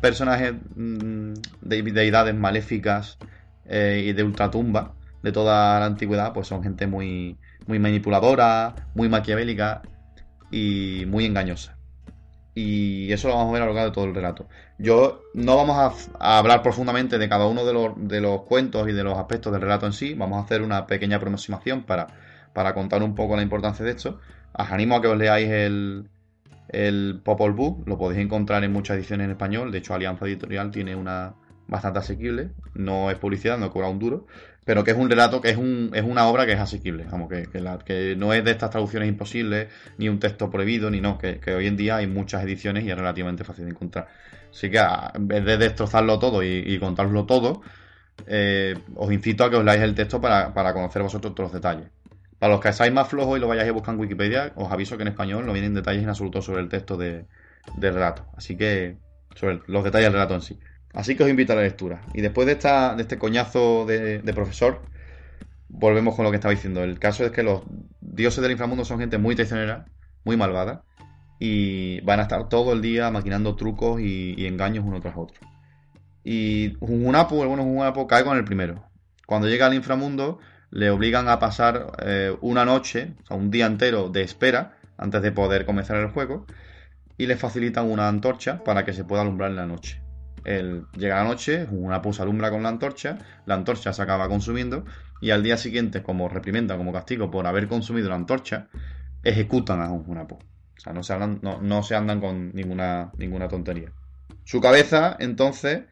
[SPEAKER 2] personaje mmm, de deidades maléficas eh, y de ultratumba de toda la antigüedad, pues son gente muy, muy manipuladora, muy maquiavélica y muy engañosa. Y eso lo vamos a ver a lo largo de todo el relato. Yo no vamos a, hablar profundamente de cada uno de los, de los cuentos y de los aspectos del relato en sí, vamos a hacer una pequeña aproximación para, para contar un poco la importancia de esto. Os animo a que os leáis el, el Popol Vuh, lo podéis encontrar en muchas ediciones en español, de hecho Alianza Editorial tiene una bastante asequible, no es publicidad, no cobra un duro, pero que es un relato, que es, un, es una obra que es asequible, vamos, que, que, no es de estas traducciones imposibles, ni un texto prohibido, ni no, que, que, hoy en día hay muchas ediciones y es relativamente fácil de encontrar. Así que en vez de destrozarlo todo y, y contarlo todo, eh, os incito a que os leáis el texto para, para, conocer vosotros todos los detalles. Para los que seáis más flojos y lo vayáis a buscar en Wikipedia, os aviso que en español no vienen detalles en absoluto sobre el texto de, del relato. Así que, sobre los detalles del relato en sí. Así que os invito a la lectura. Y después de, esta, de este coñazo de, profesor, volvemos con lo que estaba diciendo. El caso es que los dioses del inframundo son gente muy traicionera, muy malvada, y van a estar todo el día maquinando trucos y, engaños uno tras otro. Y Junjunapu, el bueno Junjunapu, cae con el primero. Cuando llega al inframundo, le obligan a pasar eh, una noche, o sea, un día entero de espera, antes de poder comenzar el juego, y le facilitan una antorcha para que se pueda alumbrar en la noche el, llega la noche, una pusa alumbra con la antorcha, la antorcha se acaba consumiendo y al día siguiente, como reprimenda, como castigo por haber consumido la antorcha, ejecutan a un O sea, no se, andan, no, no se andan con ninguna, ninguna tontería. Su cabeza, entonces,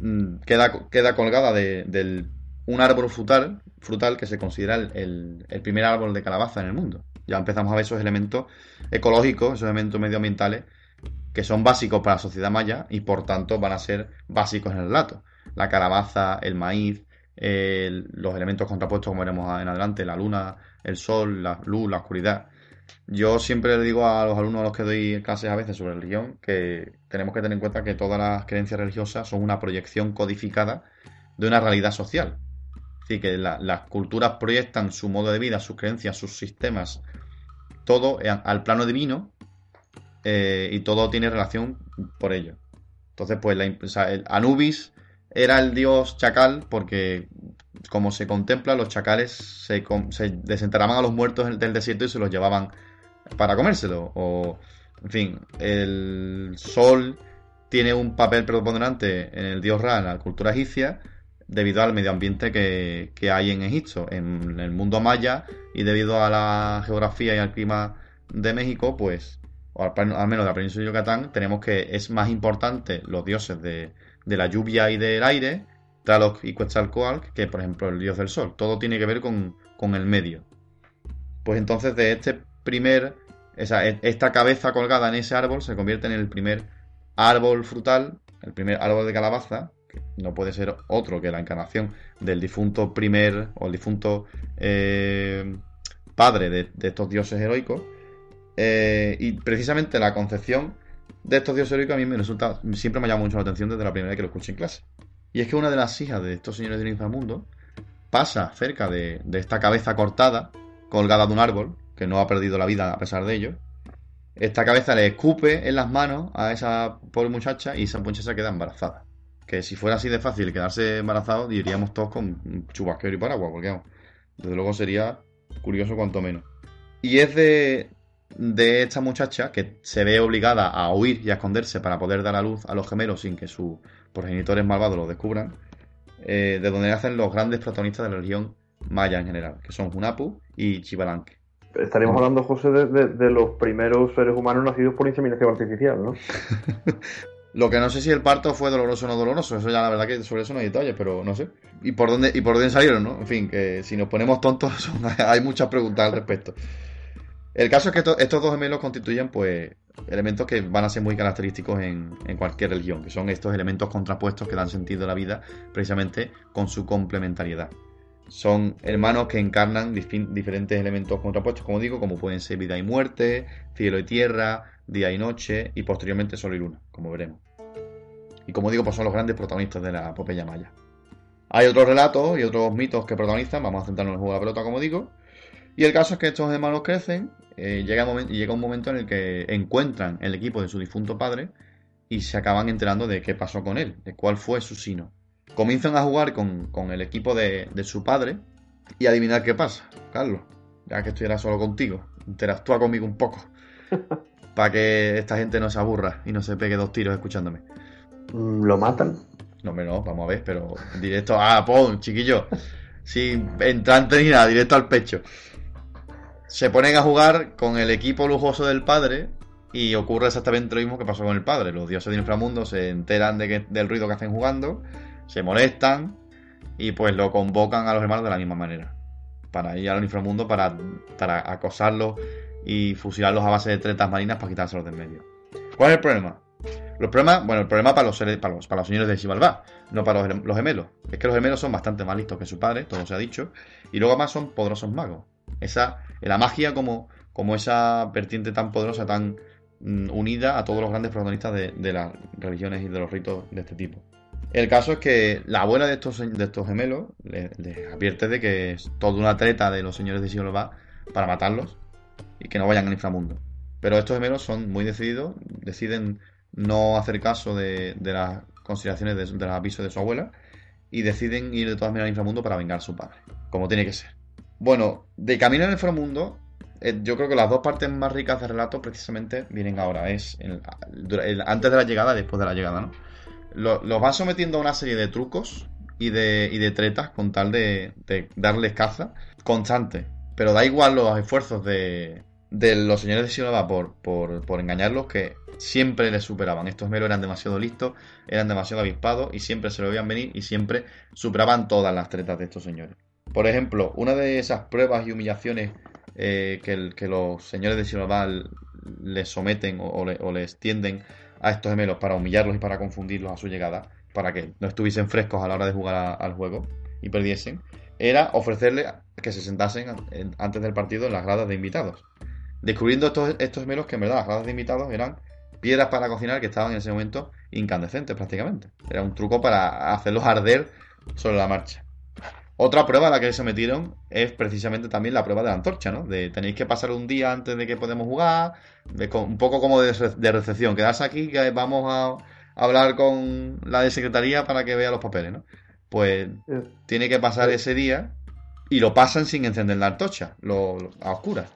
[SPEAKER 2] mm, queda, queda colgada de, un árbol frutal, frutal que se considera el, el primer árbol de calabaza en el mundo. Ya empezamos a ver esos elementos ecológicos, esos elementos medioambientales que son básicos para la sociedad maya y por tanto van a ser básicos en el relato. La calabaza, el maíz, los elementos contrapuestos como veremos en adelante, la luna, el sol, la luz, la oscuridad. Yo siempre le digo a los alumnos a los que doy clases a veces sobre religión que tenemos que tener en cuenta que todas las creencias religiosas son una proyección codificada de una realidad social. Decir, que las culturas proyectan su modo de vida, sus creencias, sus sistemas, todo al plano divino eh, y todo tiene relación por ello. Entonces, pues la, Anubis era el dios chacal porque, como se contempla, los chacales se, se a los muertos del desierto y se los llevaban para comérselo. O, en fin, el sol tiene un papel preponderante en el dios Ra, en la cultura egipcia, debido al medio ambiente que hay en Egipto, en el mundo maya, y debido a la geografía y al clima de México, pues o al, menos de la península de Yucatán, tenemos que es más importante los dioses de, la lluvia y del aire, Tlaloc y Quetzalcoatl, que por ejemplo el dios del sol. Todo tiene que ver con, el medio. Pues entonces de este primer, e, esta cabeza colgada en ese árbol se convierte en el primer árbol frutal, el primer árbol de calabaza, que no puede ser otro que la encarnación del difunto primer o el difunto eh, padre de estos dioses heroicos eh, y precisamente la concepción de estos dioses heroicos a mí me resulta, siempre me llama mucho la atención desde la primera vez que lo escuché en clase. Y es que una de las hijas de estos señores del inframundo pasa cerca de, esta cabeza cortada, colgada de un árbol, que no ha perdido la vida a pesar de ello. Esta cabeza le escupe en las manos a esa pobre muchacha y esa muchacha queda embarazada. Que si fuera así de fácil quedarse embarazado, diríamos todos con chubasquero y paraguas, porque desde luego sería curioso cuanto menos. Y es de, de esta muchacha que se ve obligada a huir y a esconderse para poder dar a luz a los gemelos sin que sus progenitores malvados lo descubran, eh, de donde nacen los grandes protagonistas de la religión maya en general, que son Hunapu y Chibalanque.
[SPEAKER 7] Estaríamos hablando, José, de, los primeros seres humanos nacidos por inseminación artificial, ¿no?
[SPEAKER 2] Lo que no sé si el parto fue doloroso o no doloroso, eso ya la verdad que sobre eso no hay detalles, pero no sé. ¿Y por dónde, y por dónde salieron, no? En fin, que si nos ponemos tontos hay muchas preguntas al respecto. El caso es que estos dos gemelos constituyen pues elementos que van a ser muy característicos en, cualquier religión, que son estos elementos contrapuestos que dan sentido a la vida precisamente con su complementariedad. Son hermanos que encarnan diferentes elementos contrapuestos, como digo, como pueden ser vida y muerte, cielo y tierra, día y noche y posteriormente sol y luna, como veremos. Y como digo, pues son los grandes protagonistas de la epopeya maya. Hay otros relatos y otros mitos que protagonizan, vamos a centrarnos en el juego de la pelota, como digo, y el caso es que estos hermanos crecen, eh, llega, llega un momento en el que encuentran el equipo de su difunto padre y se acaban enterando de qué pasó con él, de cuál fue su sino. Comienzan a jugar con, el equipo de, su padre y adivinar qué pasa. Carlos, ya que estoy ahora solo contigo, interactúa conmigo un poco. para que esta gente no se aburra y no se pegue dos tiros escuchándome.
[SPEAKER 7] Mm, ¿Lo matan?
[SPEAKER 2] No, no, vamos a ver, pero directo. Ah, pon, chiquillo. Sin entrante ni nada, directo al pecho se ponen a jugar con el equipo lujoso del padre y ocurre exactamente lo mismo que pasó con el padre. Los dioses del inframundo se enteran de del ruido que hacen jugando, se molestan y pues lo convocan a los hermanos de la misma manera. Para ir al inframundo para, para acosarlos y fusilarlos a base de tretas marinas para quitárselos de en medio. ¿Cuál es el problema? Los problemas, bueno, el problema para los, para los, para los señores de Xibalbá, no para los, los, gemelos. Es que los gemelos son bastante más listos que su padre, todo se ha dicho, y luego además son poderosos magos. Esa, la magia como, como esa vertiente tan poderosa, tan mm, unida a todos los grandes protagonistas de, las religiones y de los ritos de este tipo. El caso es que la abuela de estos, de estos gemelos les, advierte de que es toda una treta de los señores de Siglo para matarlos y que no vayan al inframundo. Pero estos gemelos son muy decididos, deciden no hacer caso de, las consideraciones de, de, los avisos de su abuela y deciden ir de todas maneras al inframundo para vengar a su padre, como tiene que ser. Bueno, de camino en el inframundo, eh, yo creo que las dos partes más ricas del relato precisamente vienen ahora. Es antes de la llegada y después de la llegada, ¿no? Los van sometiendo a una serie de trucos y de, de tretas con tal de, darles caza constante. Pero da igual los esfuerzos de, de los señores de Silva por, por, por engañarlos que siempre les superaban. Estos gemelos eran demasiado listos, eran demasiado avispados y siempre se lo veían venir y siempre superaban todas las tretas de estos señores. Por ejemplo, una de esas pruebas y humillaciones eh, que, los señores de Silva les someten o, les tienden a estos gemelos para humillarlos y para confundirlos a su llegada, para que no estuviesen frescos a la hora de jugar al juego y perdiesen, era ofrecerle que se sentasen antes del partido en las gradas de invitados. Descubriendo estos, estos gemelos que en verdad las gradas de invitados eran piedras para cocinar que estaban en ese momento incandescentes prácticamente. Era un truco para hacerlos arder sobre la marcha. Otra prueba a la que se metieron es precisamente también la prueba de la antorcha, ¿no? De tenéis que pasar un día antes de que podemos jugar, un poco como de, recepción. Quedarse aquí que vamos a hablar con la de secretaría para que vea los papeles, ¿no? Pues tiene que pasar ese día y lo pasan sin encender la antorcha, a oscuras.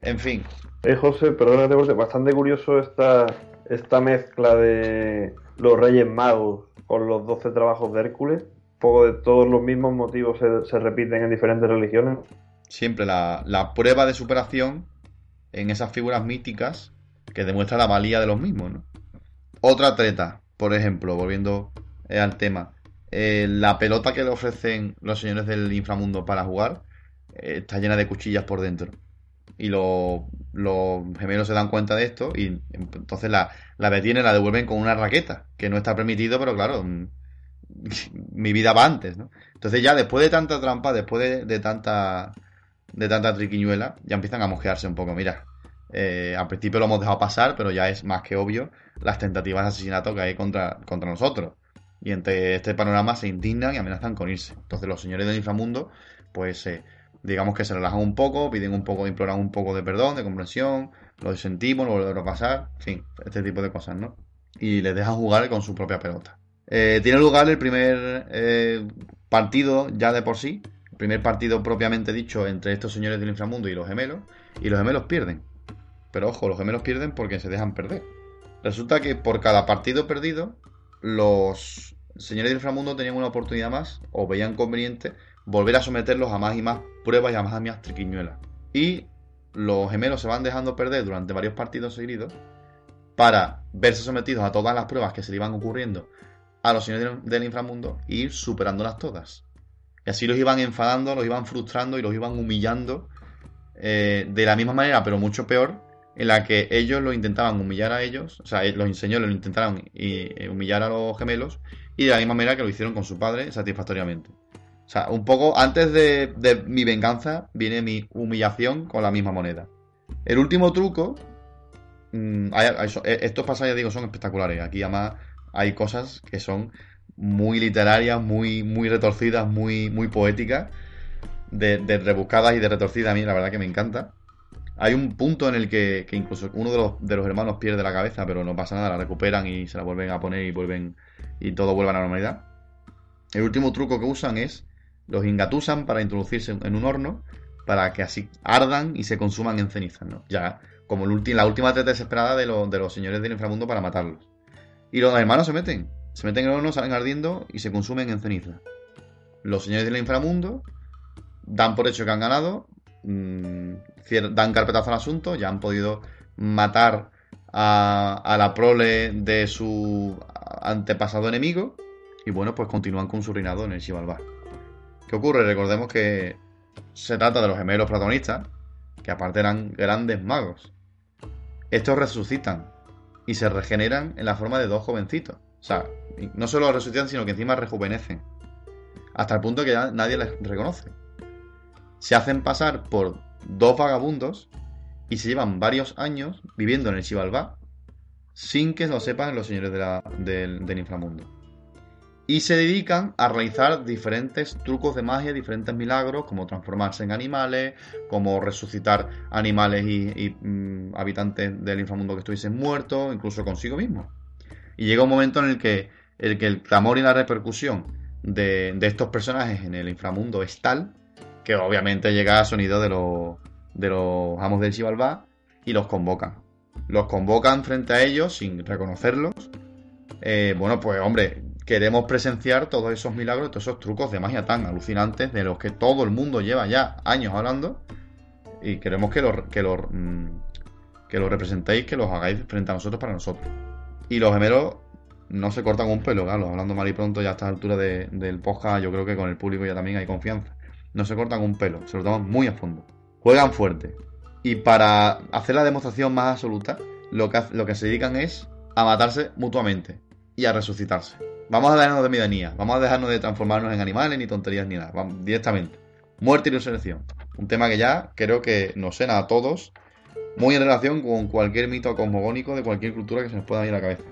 [SPEAKER 2] En fin.
[SPEAKER 3] Eh, José, perdónate, bastante curioso esta, esta mezcla de los Reyes Magos con los 12 trabajos de Hércules poco de todos los mismos motivos se, repiten en diferentes religiones.
[SPEAKER 2] Siempre la, prueba de superación en esas figuras míticas que demuestra la valía de los mismos. Otra treta, por ejemplo, volviendo eh, al tema, eh, la pelota que le ofrecen los señores del inframundo para jugar eh, está llena de cuchillas por dentro. Y los gemelos se dan cuenta de esto y entonces la, la detienen, la devuelven con una raqueta, que no está permitido, pero claro, mi vida va antes, ¿no? Entonces ya después de tanta trampa, después de, tanta de tanta triquiñuela, ya empiezan a mojearse un poco. Mira, eh, al principio lo hemos dejado pasar, pero ya es más que obvio las tentativas de asesinato que hay contra, contra nosotros. Y entre este panorama se indignan y amenazan con irse. Entonces los señores del inframundo, pues eh, digamos que se relajan un poco, piden un poco, imploran un poco de perdón, de comprensión, lo sentimos, lo volvemos a pasar, en fin, este tipo de cosas, ¿no? Y les dejan jugar con su propia pelota. Eh, tiene lugar el primer eh, partido ya de por sí, el primer partido propiamente dicho entre estos señores del inframundo y los gemelos, y los gemelos pierden. Pero ojo, los gemelos pierden porque se dejan perder. Resulta que por cada partido perdido, los señores del inframundo tenían una oportunidad más, o veían conveniente, volver a someterlos a más y más pruebas y a más y más triquiñuelas. Y los gemelos se van dejando perder durante varios partidos seguidos para verse sometidos a todas las pruebas que se le iban ocurriendo a los señores del inframundo e ir superándolas todas. Y así los iban enfadando, los iban frustrando y los iban humillando eh, de la misma manera, pero mucho peor, en la que ellos lo intentaban humillar a ellos, o sea, eh, los señores lo intentaron eh, humillar a los gemelos, y de la misma manera que lo hicieron con su padre satisfactoriamente. O sea, un poco antes de, mi venganza viene mi humillación con la misma moneda. El último truco, mm, estos pasajes, digo, son espectaculares. Aquí además hay cosas que son muy literarias, muy, muy retorcidas, muy, muy poéticas, de, rebuscadas y de retorcidas. A mí la verdad que me encanta. Hay un punto en el que, incluso uno de los, de los, hermanos pierde la cabeza, pero no pasa nada, la recuperan y se la vuelven a poner y vuelven y todo vuelve a la normalidad. El último truco que usan es los ingatusan para introducirse en un horno para que así ardan y se consuman en cenizas, ¿no? Ya como la última treta desesperada de, de los señores del inframundo para matarlos. Y los hermanos se meten. Se meten en el horno, salen ardiendo y se consumen en ceniza. Los señores del inframundo dan por hecho que han ganado, mm, dan carpetazo al asunto, ya han podido matar a, la prole de su antepasado enemigo y bueno, pues continúan con su reinado en el Xibalbá. ¿Qué ocurre? Recordemos que se trata de los gemelos protagonistas, que aparte eran grandes magos. Estos resucitan y se regeneran en la forma de dos jovencitos. O sea, no solo resucitan, sino que encima rejuvenecen. Hasta el punto que ya nadie les reconoce. Se hacen pasar por dos vagabundos y se llevan varios años viviendo en el Xibalbá sin que lo sepan los señores del inframundo y se dedican a realizar diferentes trucos de magia, diferentes milagros, como transformarse en animales, como resucitar animales y, mm, habitantes del inframundo que estuviesen muertos, incluso consigo mismo. Y llega un momento en el que el, que el clamor y la repercusión de, estos personajes en el inframundo es tal que obviamente llega a sonido de los, de los amos del Xibalbá y los convocan. Los convocan frente a ellos sin reconocerlos. Eh, bueno, pues hombre, queremos presenciar todos esos milagros, todos esos trucos de magia tan alucinantes de los que todo el mundo lleva ya años hablando. y queremos que lo, que lo, mm, que lo representéis, que los hagáis frente a nosotros para nosotros. Y los gemelos no se cortan un pelo, claro, hablando mal y pronto ya a esta altura de- del podcast, yo creo que con el público ya también hay confianza. No se cortan un pelo, se lo toman muy a fondo. Juegan fuerte. Y para hacer la demostración más absoluta, lo que, lo que se dedican es a matarse mutuamente y a resucitarse. Vamos a dejarnos de medianía, vamos a dejarnos de transformarnos en animales, ni tonterías, ni nada. Vamos, directamente. Muerte y resurrección. Un tema que ya creo que nos suena a todos, muy en relación con cualquier mito cosmogónico de cualquier cultura que se nos pueda ir a la cabeza.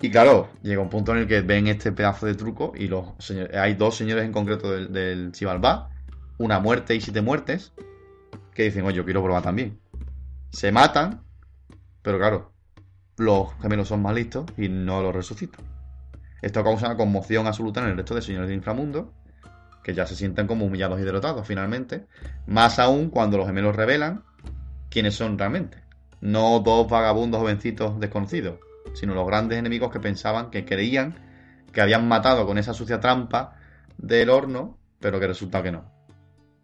[SPEAKER 2] Y claro, llega un punto en el que ven este pedazo de truco y los señores- hay dos señores en concreto del, del Xibalbá, una muerte y siete muertes, que dicen, oye, yo quiero probar también. Se matan, pero claro, los gemelos son más listos y no los resucitan. Esto causa una conmoción absoluta en el resto de señores del inframundo, que ya se sienten como humillados y derrotados finalmente. Más aún cuando los gemelos revelan quiénes son realmente. No dos vagabundos jovencitos desconocidos, sino los grandes enemigos que pensaban, que creían que habían matado con esa sucia trampa del horno, pero que resulta que no.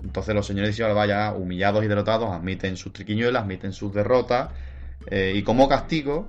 [SPEAKER 2] Entonces los señores de Xibalbá ya humillados y derrotados admiten sus triquiñuelas, admiten sus derrotas eh, y como castigo,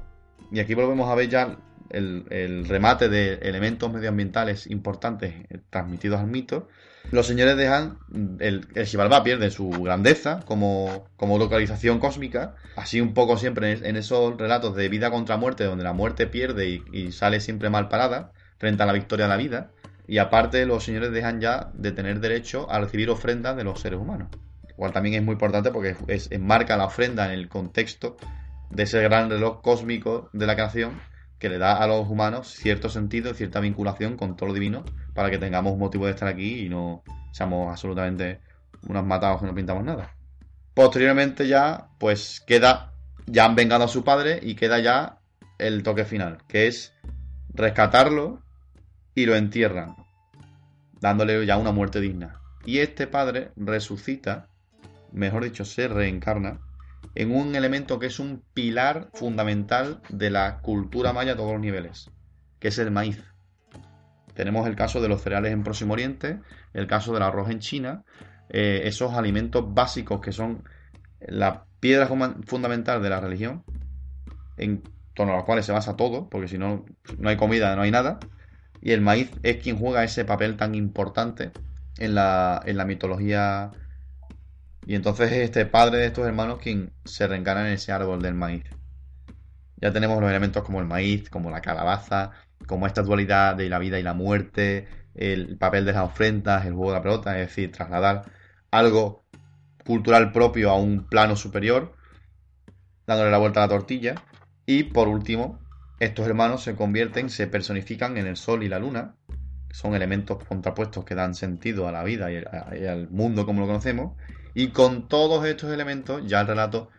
[SPEAKER 2] y aquí volvemos a ver ya el, el remate de elementos medioambientales importantes eh, transmitidos al mito, los señores dejan, el, el Xibalbá pierde su grandeza como, como localización cósmica, así un poco siempre en, esos relatos de vida contra muerte, donde la muerte pierde y, sale siempre mal parada frente a la victoria de la vida, y aparte los señores dejan ya de tener derecho a recibir ofrendas de los seres humanos. Igual también es muy importante porque es, enmarca la ofrenda en el contexto de ese gran reloj cósmico de la creación que le da a los humanos cierto sentido y cierta vinculación con todo lo divino para que tengamos motivo de estar aquí y no seamos absolutamente unos matados que no pintamos nada. Posteriormente ya, pues queda, ya han vengado a su padre y queda ya el toque final, que es rescatarlo y lo entierran, dándole ya una muerte digna. Y este padre resucita, mejor dicho, se reencarna en un elemento que es un pilar fundamental de la cultura maya a todos los niveles, que es el maíz. Tenemos el caso de los cereales en Próximo Oriente, el caso del arroz en China, eh, esos alimentos básicos que son la piedra fundamental de la religión, en torno a los cuales se basa todo, porque si no, no hay comida, no hay nada. Y el maíz es quien juega ese papel tan importante en la, en la mitología y entonces es este padre de estos hermanos quien se reencarna en ese árbol del maíz. Ya tenemos los elementos como el maíz, como la calabaza, como esta dualidad de la vida y la muerte, el papel de las ofrendas, el juego de la pelota, es decir, trasladar algo cultural propio a un plano superior, dándole la vuelta a la tortilla. Y por último, estos hermanos se convierten, se personifican en el sol y la luna, que son elementos contrapuestos que dan sentido a la vida y al mundo como lo conocemos. Y con todos estos elementos ya el relato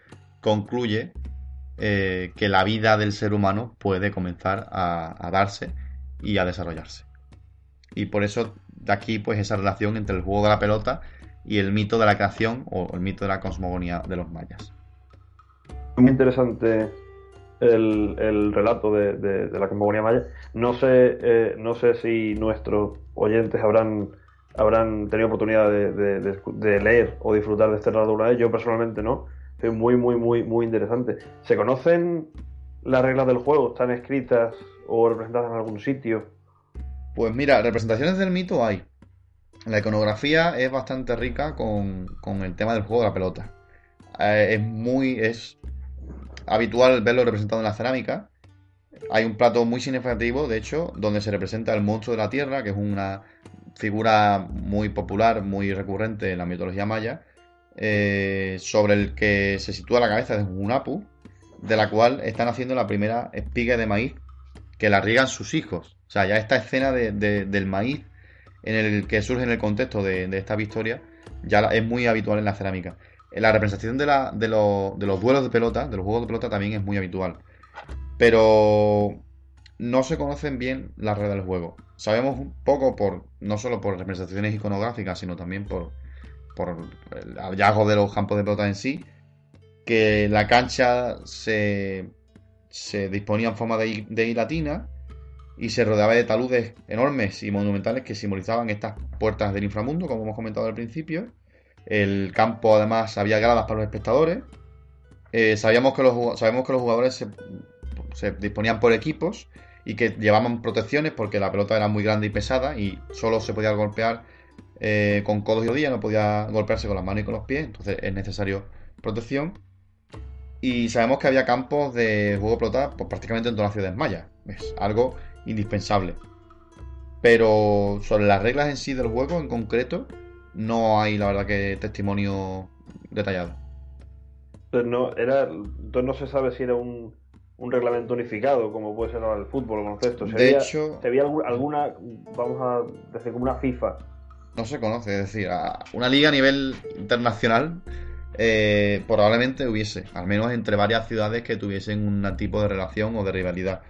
[SPEAKER 2] concluye eh, que la vida del ser humano puede comenzar a, darse y a desarrollarse. Y por eso de aquí pues esa relación entre el juego de la pelota y el mito de la creación o el mito de la cosmogonía de los mayas.
[SPEAKER 7] Muy interesante el, el relato de, de- de la cosmogonía maya. No sé, eh, no sé si nuestros oyentes habrán, habrán tenido oportunidad de, leer o disfrutar de este relato vez. Yo personalmente no. Es muy, muy, muy, muy interesante. ¿Se conocen las reglas del juego? ¿Están escritas o representadas en algún sitio?
[SPEAKER 2] Pues mira, representaciones del mito hay. La iconografía es bastante rica con, con el tema del juego de la pelota. Eh, es muy. es habitual verlo representado en la cerámica. Hay un plato muy significativo, de hecho, donde se representa el monstruo de la tierra, que es una figura muy popular, muy recurrente en la mitología maya, eh, sobre el que se sitúa la cabeza de un apu, de la cual están haciendo la primera espiga de maíz que la riegan sus hijos. O sea, ya esta escena de- de- del maíz en el que surge en el contexto de, esta victoria ya es muy habitual en la cerámica. La representación de los duelos de pelota, de los juegos de pelota también es muy habitual. Pero no se conocen bien las reglas del juego. Sabemos un poco por, no solo por representaciones iconográficas, sino también por, el hallazgo de los campos de pelota en sí, que la cancha se, se disponía en forma de I latina y se rodeaba de taludes enormes y monumentales que simbolizaban estas puertas del inframundo, como hemos comentado al principio. El campo además había gradas para los espectadores. Eh, sabíamos que los, sabemos que los jugadores se, se disponían por equipos y que llevaban protecciones porque la pelota era muy grande y pesada y solo se podía golpear eh, con codos y rodillas, no podía golpearse con las manos y con los pies, entonces es necesario protección. Y sabemos que había campos de juego pelota pues, prácticamente en todas las ciudades mayas, es algo indispensable. Pero sobre las reglas en sí del juego en concreto, no hay la verdad que testimonio detallado.
[SPEAKER 3] Entonces no, era, entonces no se sabe si era un, un reglamento unificado, como puede ser el fútbol o baloncesto.
[SPEAKER 2] De hecho,
[SPEAKER 3] ¿se había alguna, vamos a decir, como una FIFA?
[SPEAKER 2] No se conoce, es decir, una liga a nivel internacional eh, probablemente hubiese, al menos entre varias ciudades que tuviesen un tipo de relación o de rivalidad.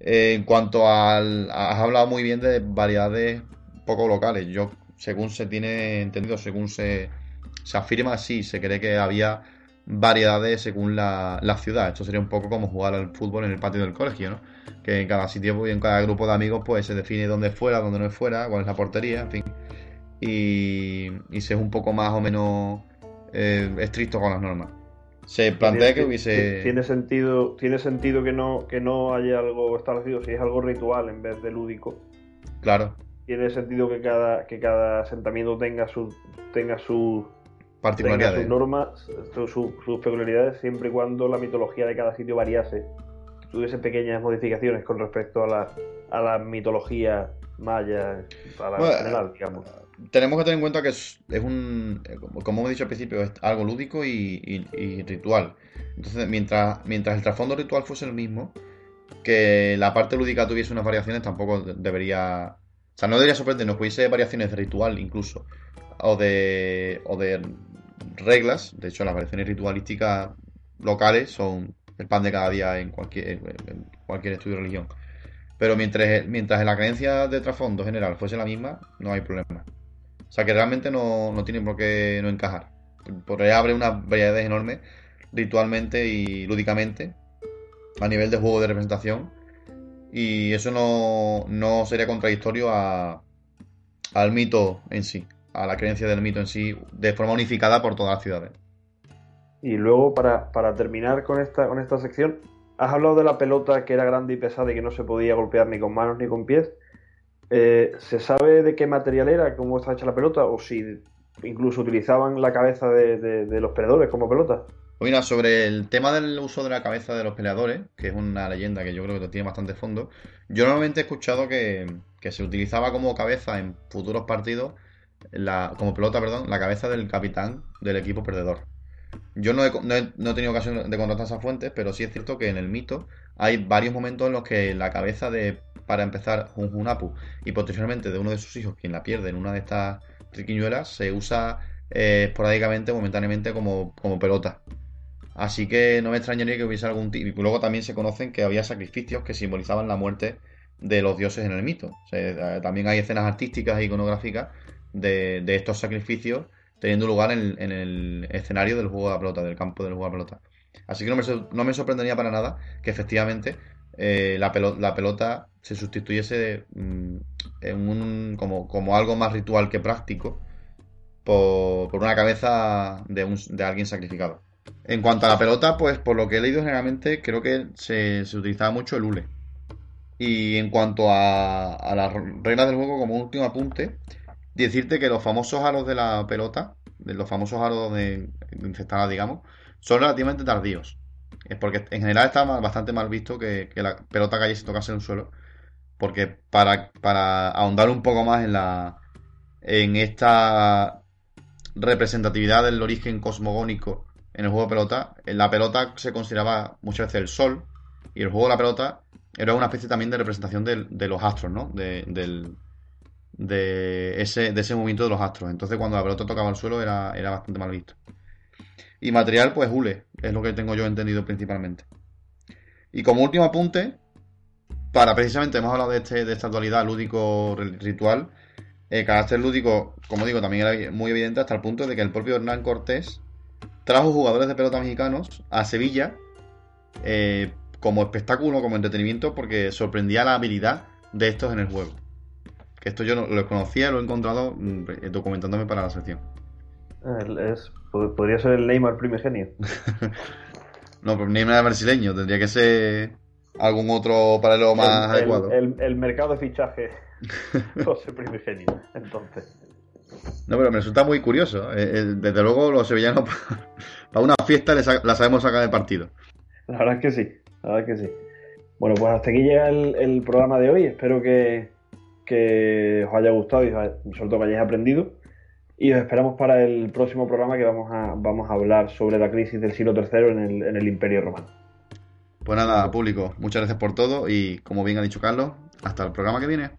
[SPEAKER 2] Eh, en cuanto al. Has hablado muy bien de variedades poco locales. Yo, según se tiene entendido, según se, se afirma, sí, se cree que había variedades según la, ciudad. Esto sería un poco como jugar al fútbol en el patio del colegio, ¿no? Que en cada sitio y en cada grupo de amigos pues se define dónde fuera, dónde no es fuera, cuál es la portería, en fin. Y, y se es un poco más o menos eh, estricto con las normas. Se plantea que hubiese...
[SPEAKER 3] Tiene sentido, tiene sentido que no, que no haya algo establecido, si es algo ritual en vez de lúdico.
[SPEAKER 2] Claro.
[SPEAKER 3] Tiene sentido que cada, que cada asentamiento tenga su, tenga su
[SPEAKER 2] particularidades.
[SPEAKER 3] sus normas, sus, peculiaridades, siempre y cuando la mitología de cada sitio variase. Tuviese pequeñas modificaciones con respecto a la, a la mitología maya, general, digamos.
[SPEAKER 2] Tenemos que tener en cuenta que es, un, como hemos dicho al principio, es algo lúdico y, ritual. Entonces, mientras, mientras el trasfondo ritual fuese el mismo, que la parte lúdica tuviese unas variaciones tampoco debería... O sea, no debería sorprendernos, pudiese variaciones de ritual incluso, o de, o de reglas. De hecho, las variaciones ritualísticas locales son el pan de cada día en cualquier, cualquier estudio de religión. Pero mientras, mientras la creencia de trasfondo general fuese la misma, no hay problema. O sea que realmente no, no tiene por qué no encajar. Porque abre una variedad enorme ritualmente y lúdicamente a nivel de juego de representación. Y eso no, no sería contradictorio a, al mito en sí a la creencia del mito en sí de forma unificada por todas las ciudades.
[SPEAKER 3] Y luego, para, terminar con esta, con esta sección, has hablado de la pelota que era grande y pesada y que no se podía golpear ni con manos ni con pies. Eh, ¿Se sabe de qué material era, cómo está hecha la pelota? ¿O si incluso utilizaban la cabeza de, los peleadores como pelota?
[SPEAKER 2] Pues mira, sobre el tema del uso de la cabeza de los peleadores, que es una leyenda que yo creo que tiene bastante fondo, yo normalmente he escuchado que, que se utilizaba como cabeza en futuros partidos la, como pelota, perdón, la cabeza del capitán del equipo perdedor. Yo no he, no, tenido ocasión de contratar esas fuentes, pero sí es cierto que en el mito hay varios momentos en los que la cabeza de, para empezar, Junjunapu y posteriormente de uno de sus hijos, quien la pierde en una de estas triquiñuelas, se usa eh, esporádicamente, momentáneamente, como, como pelota. Así que no me extrañaría que hubiese algún tipo. Y luego también se conocen que había sacrificios que simbolizaban la muerte de los dioses en el mito. Eh, también hay escenas artísticas e iconográficas de, estos sacrificios teniendo lugar en, el escenario del juego de la pelota, del campo del juego de la pelota. Así que no me, sorprendería para nada que efectivamente eh, la, pelota, se sustituyese mm, en un, como, algo más ritual que práctico por, una cabeza de, alguien sacrificado. En cuanto a la pelota, pues por lo que he leído generalmente creo que se, utilizaba mucho el hule. Y en cuanto a, a las reglas del juego, como último apunte, decirte que los famosos aros de la pelota, de los famosos aros de, infectada, digamos, son relativamente tardíos. Es porque en general está bastante mal visto que, la pelota cayese y tocase en el suelo. Porque para, para ahondar un poco más en la. en esta representatividad del origen cosmogónico en el juego de pelota, en la pelota se consideraba muchas veces el sol. Y el juego de la pelota era una especie también de representación de, los astros, ¿no? del, de ese, de ese movimiento de los astros. Entonces cuando la pelota tocaba el suelo era, era bastante mal visto. Y material, pues hule, es lo que tengo yo entendido principalmente. Y como último apunte, para precisamente hemos hablado de, este, de esta actualidad lúdico ritual, el carácter lúdico, como digo, también era muy evidente hasta el punto de que el propio Hernán Cortés trajo jugadores de pelota mexicanos a Sevilla eh, como espectáculo, como entretenimiento, porque sorprendía la habilidad de estos en el juego. Que esto yo no, lo conocía, lo he encontrado mm, documentándome para la sección.
[SPEAKER 3] El- es, pod- podría ser el Neymar primigenio.
[SPEAKER 2] No, pero nada brasileño, tendría que ser algún otro paralelo más
[SPEAKER 3] el,
[SPEAKER 2] adecuado.
[SPEAKER 3] el- el- el mercado de fichaje José primigenio. Entonces.
[SPEAKER 2] No, pero me resulta muy curioso. Eh, eh, desde luego, los sevillanos para una fiesta la sabemos sacar de partido.
[SPEAKER 3] La verdad es que sí, la verdad es que sí. Bueno, pues hasta aquí llega el, el programa de hoy. Espero que, que os haya gustado y sobre todo que hayáis aprendido. Y os esperamos para el próximo programa que vamos a, vamos a hablar sobre la crisis del siglo III en el, en el Imperio Romano.
[SPEAKER 2] Pues nada, público, muchas gracias por todo y como bien ha dicho Carlos, hasta el programa que viene.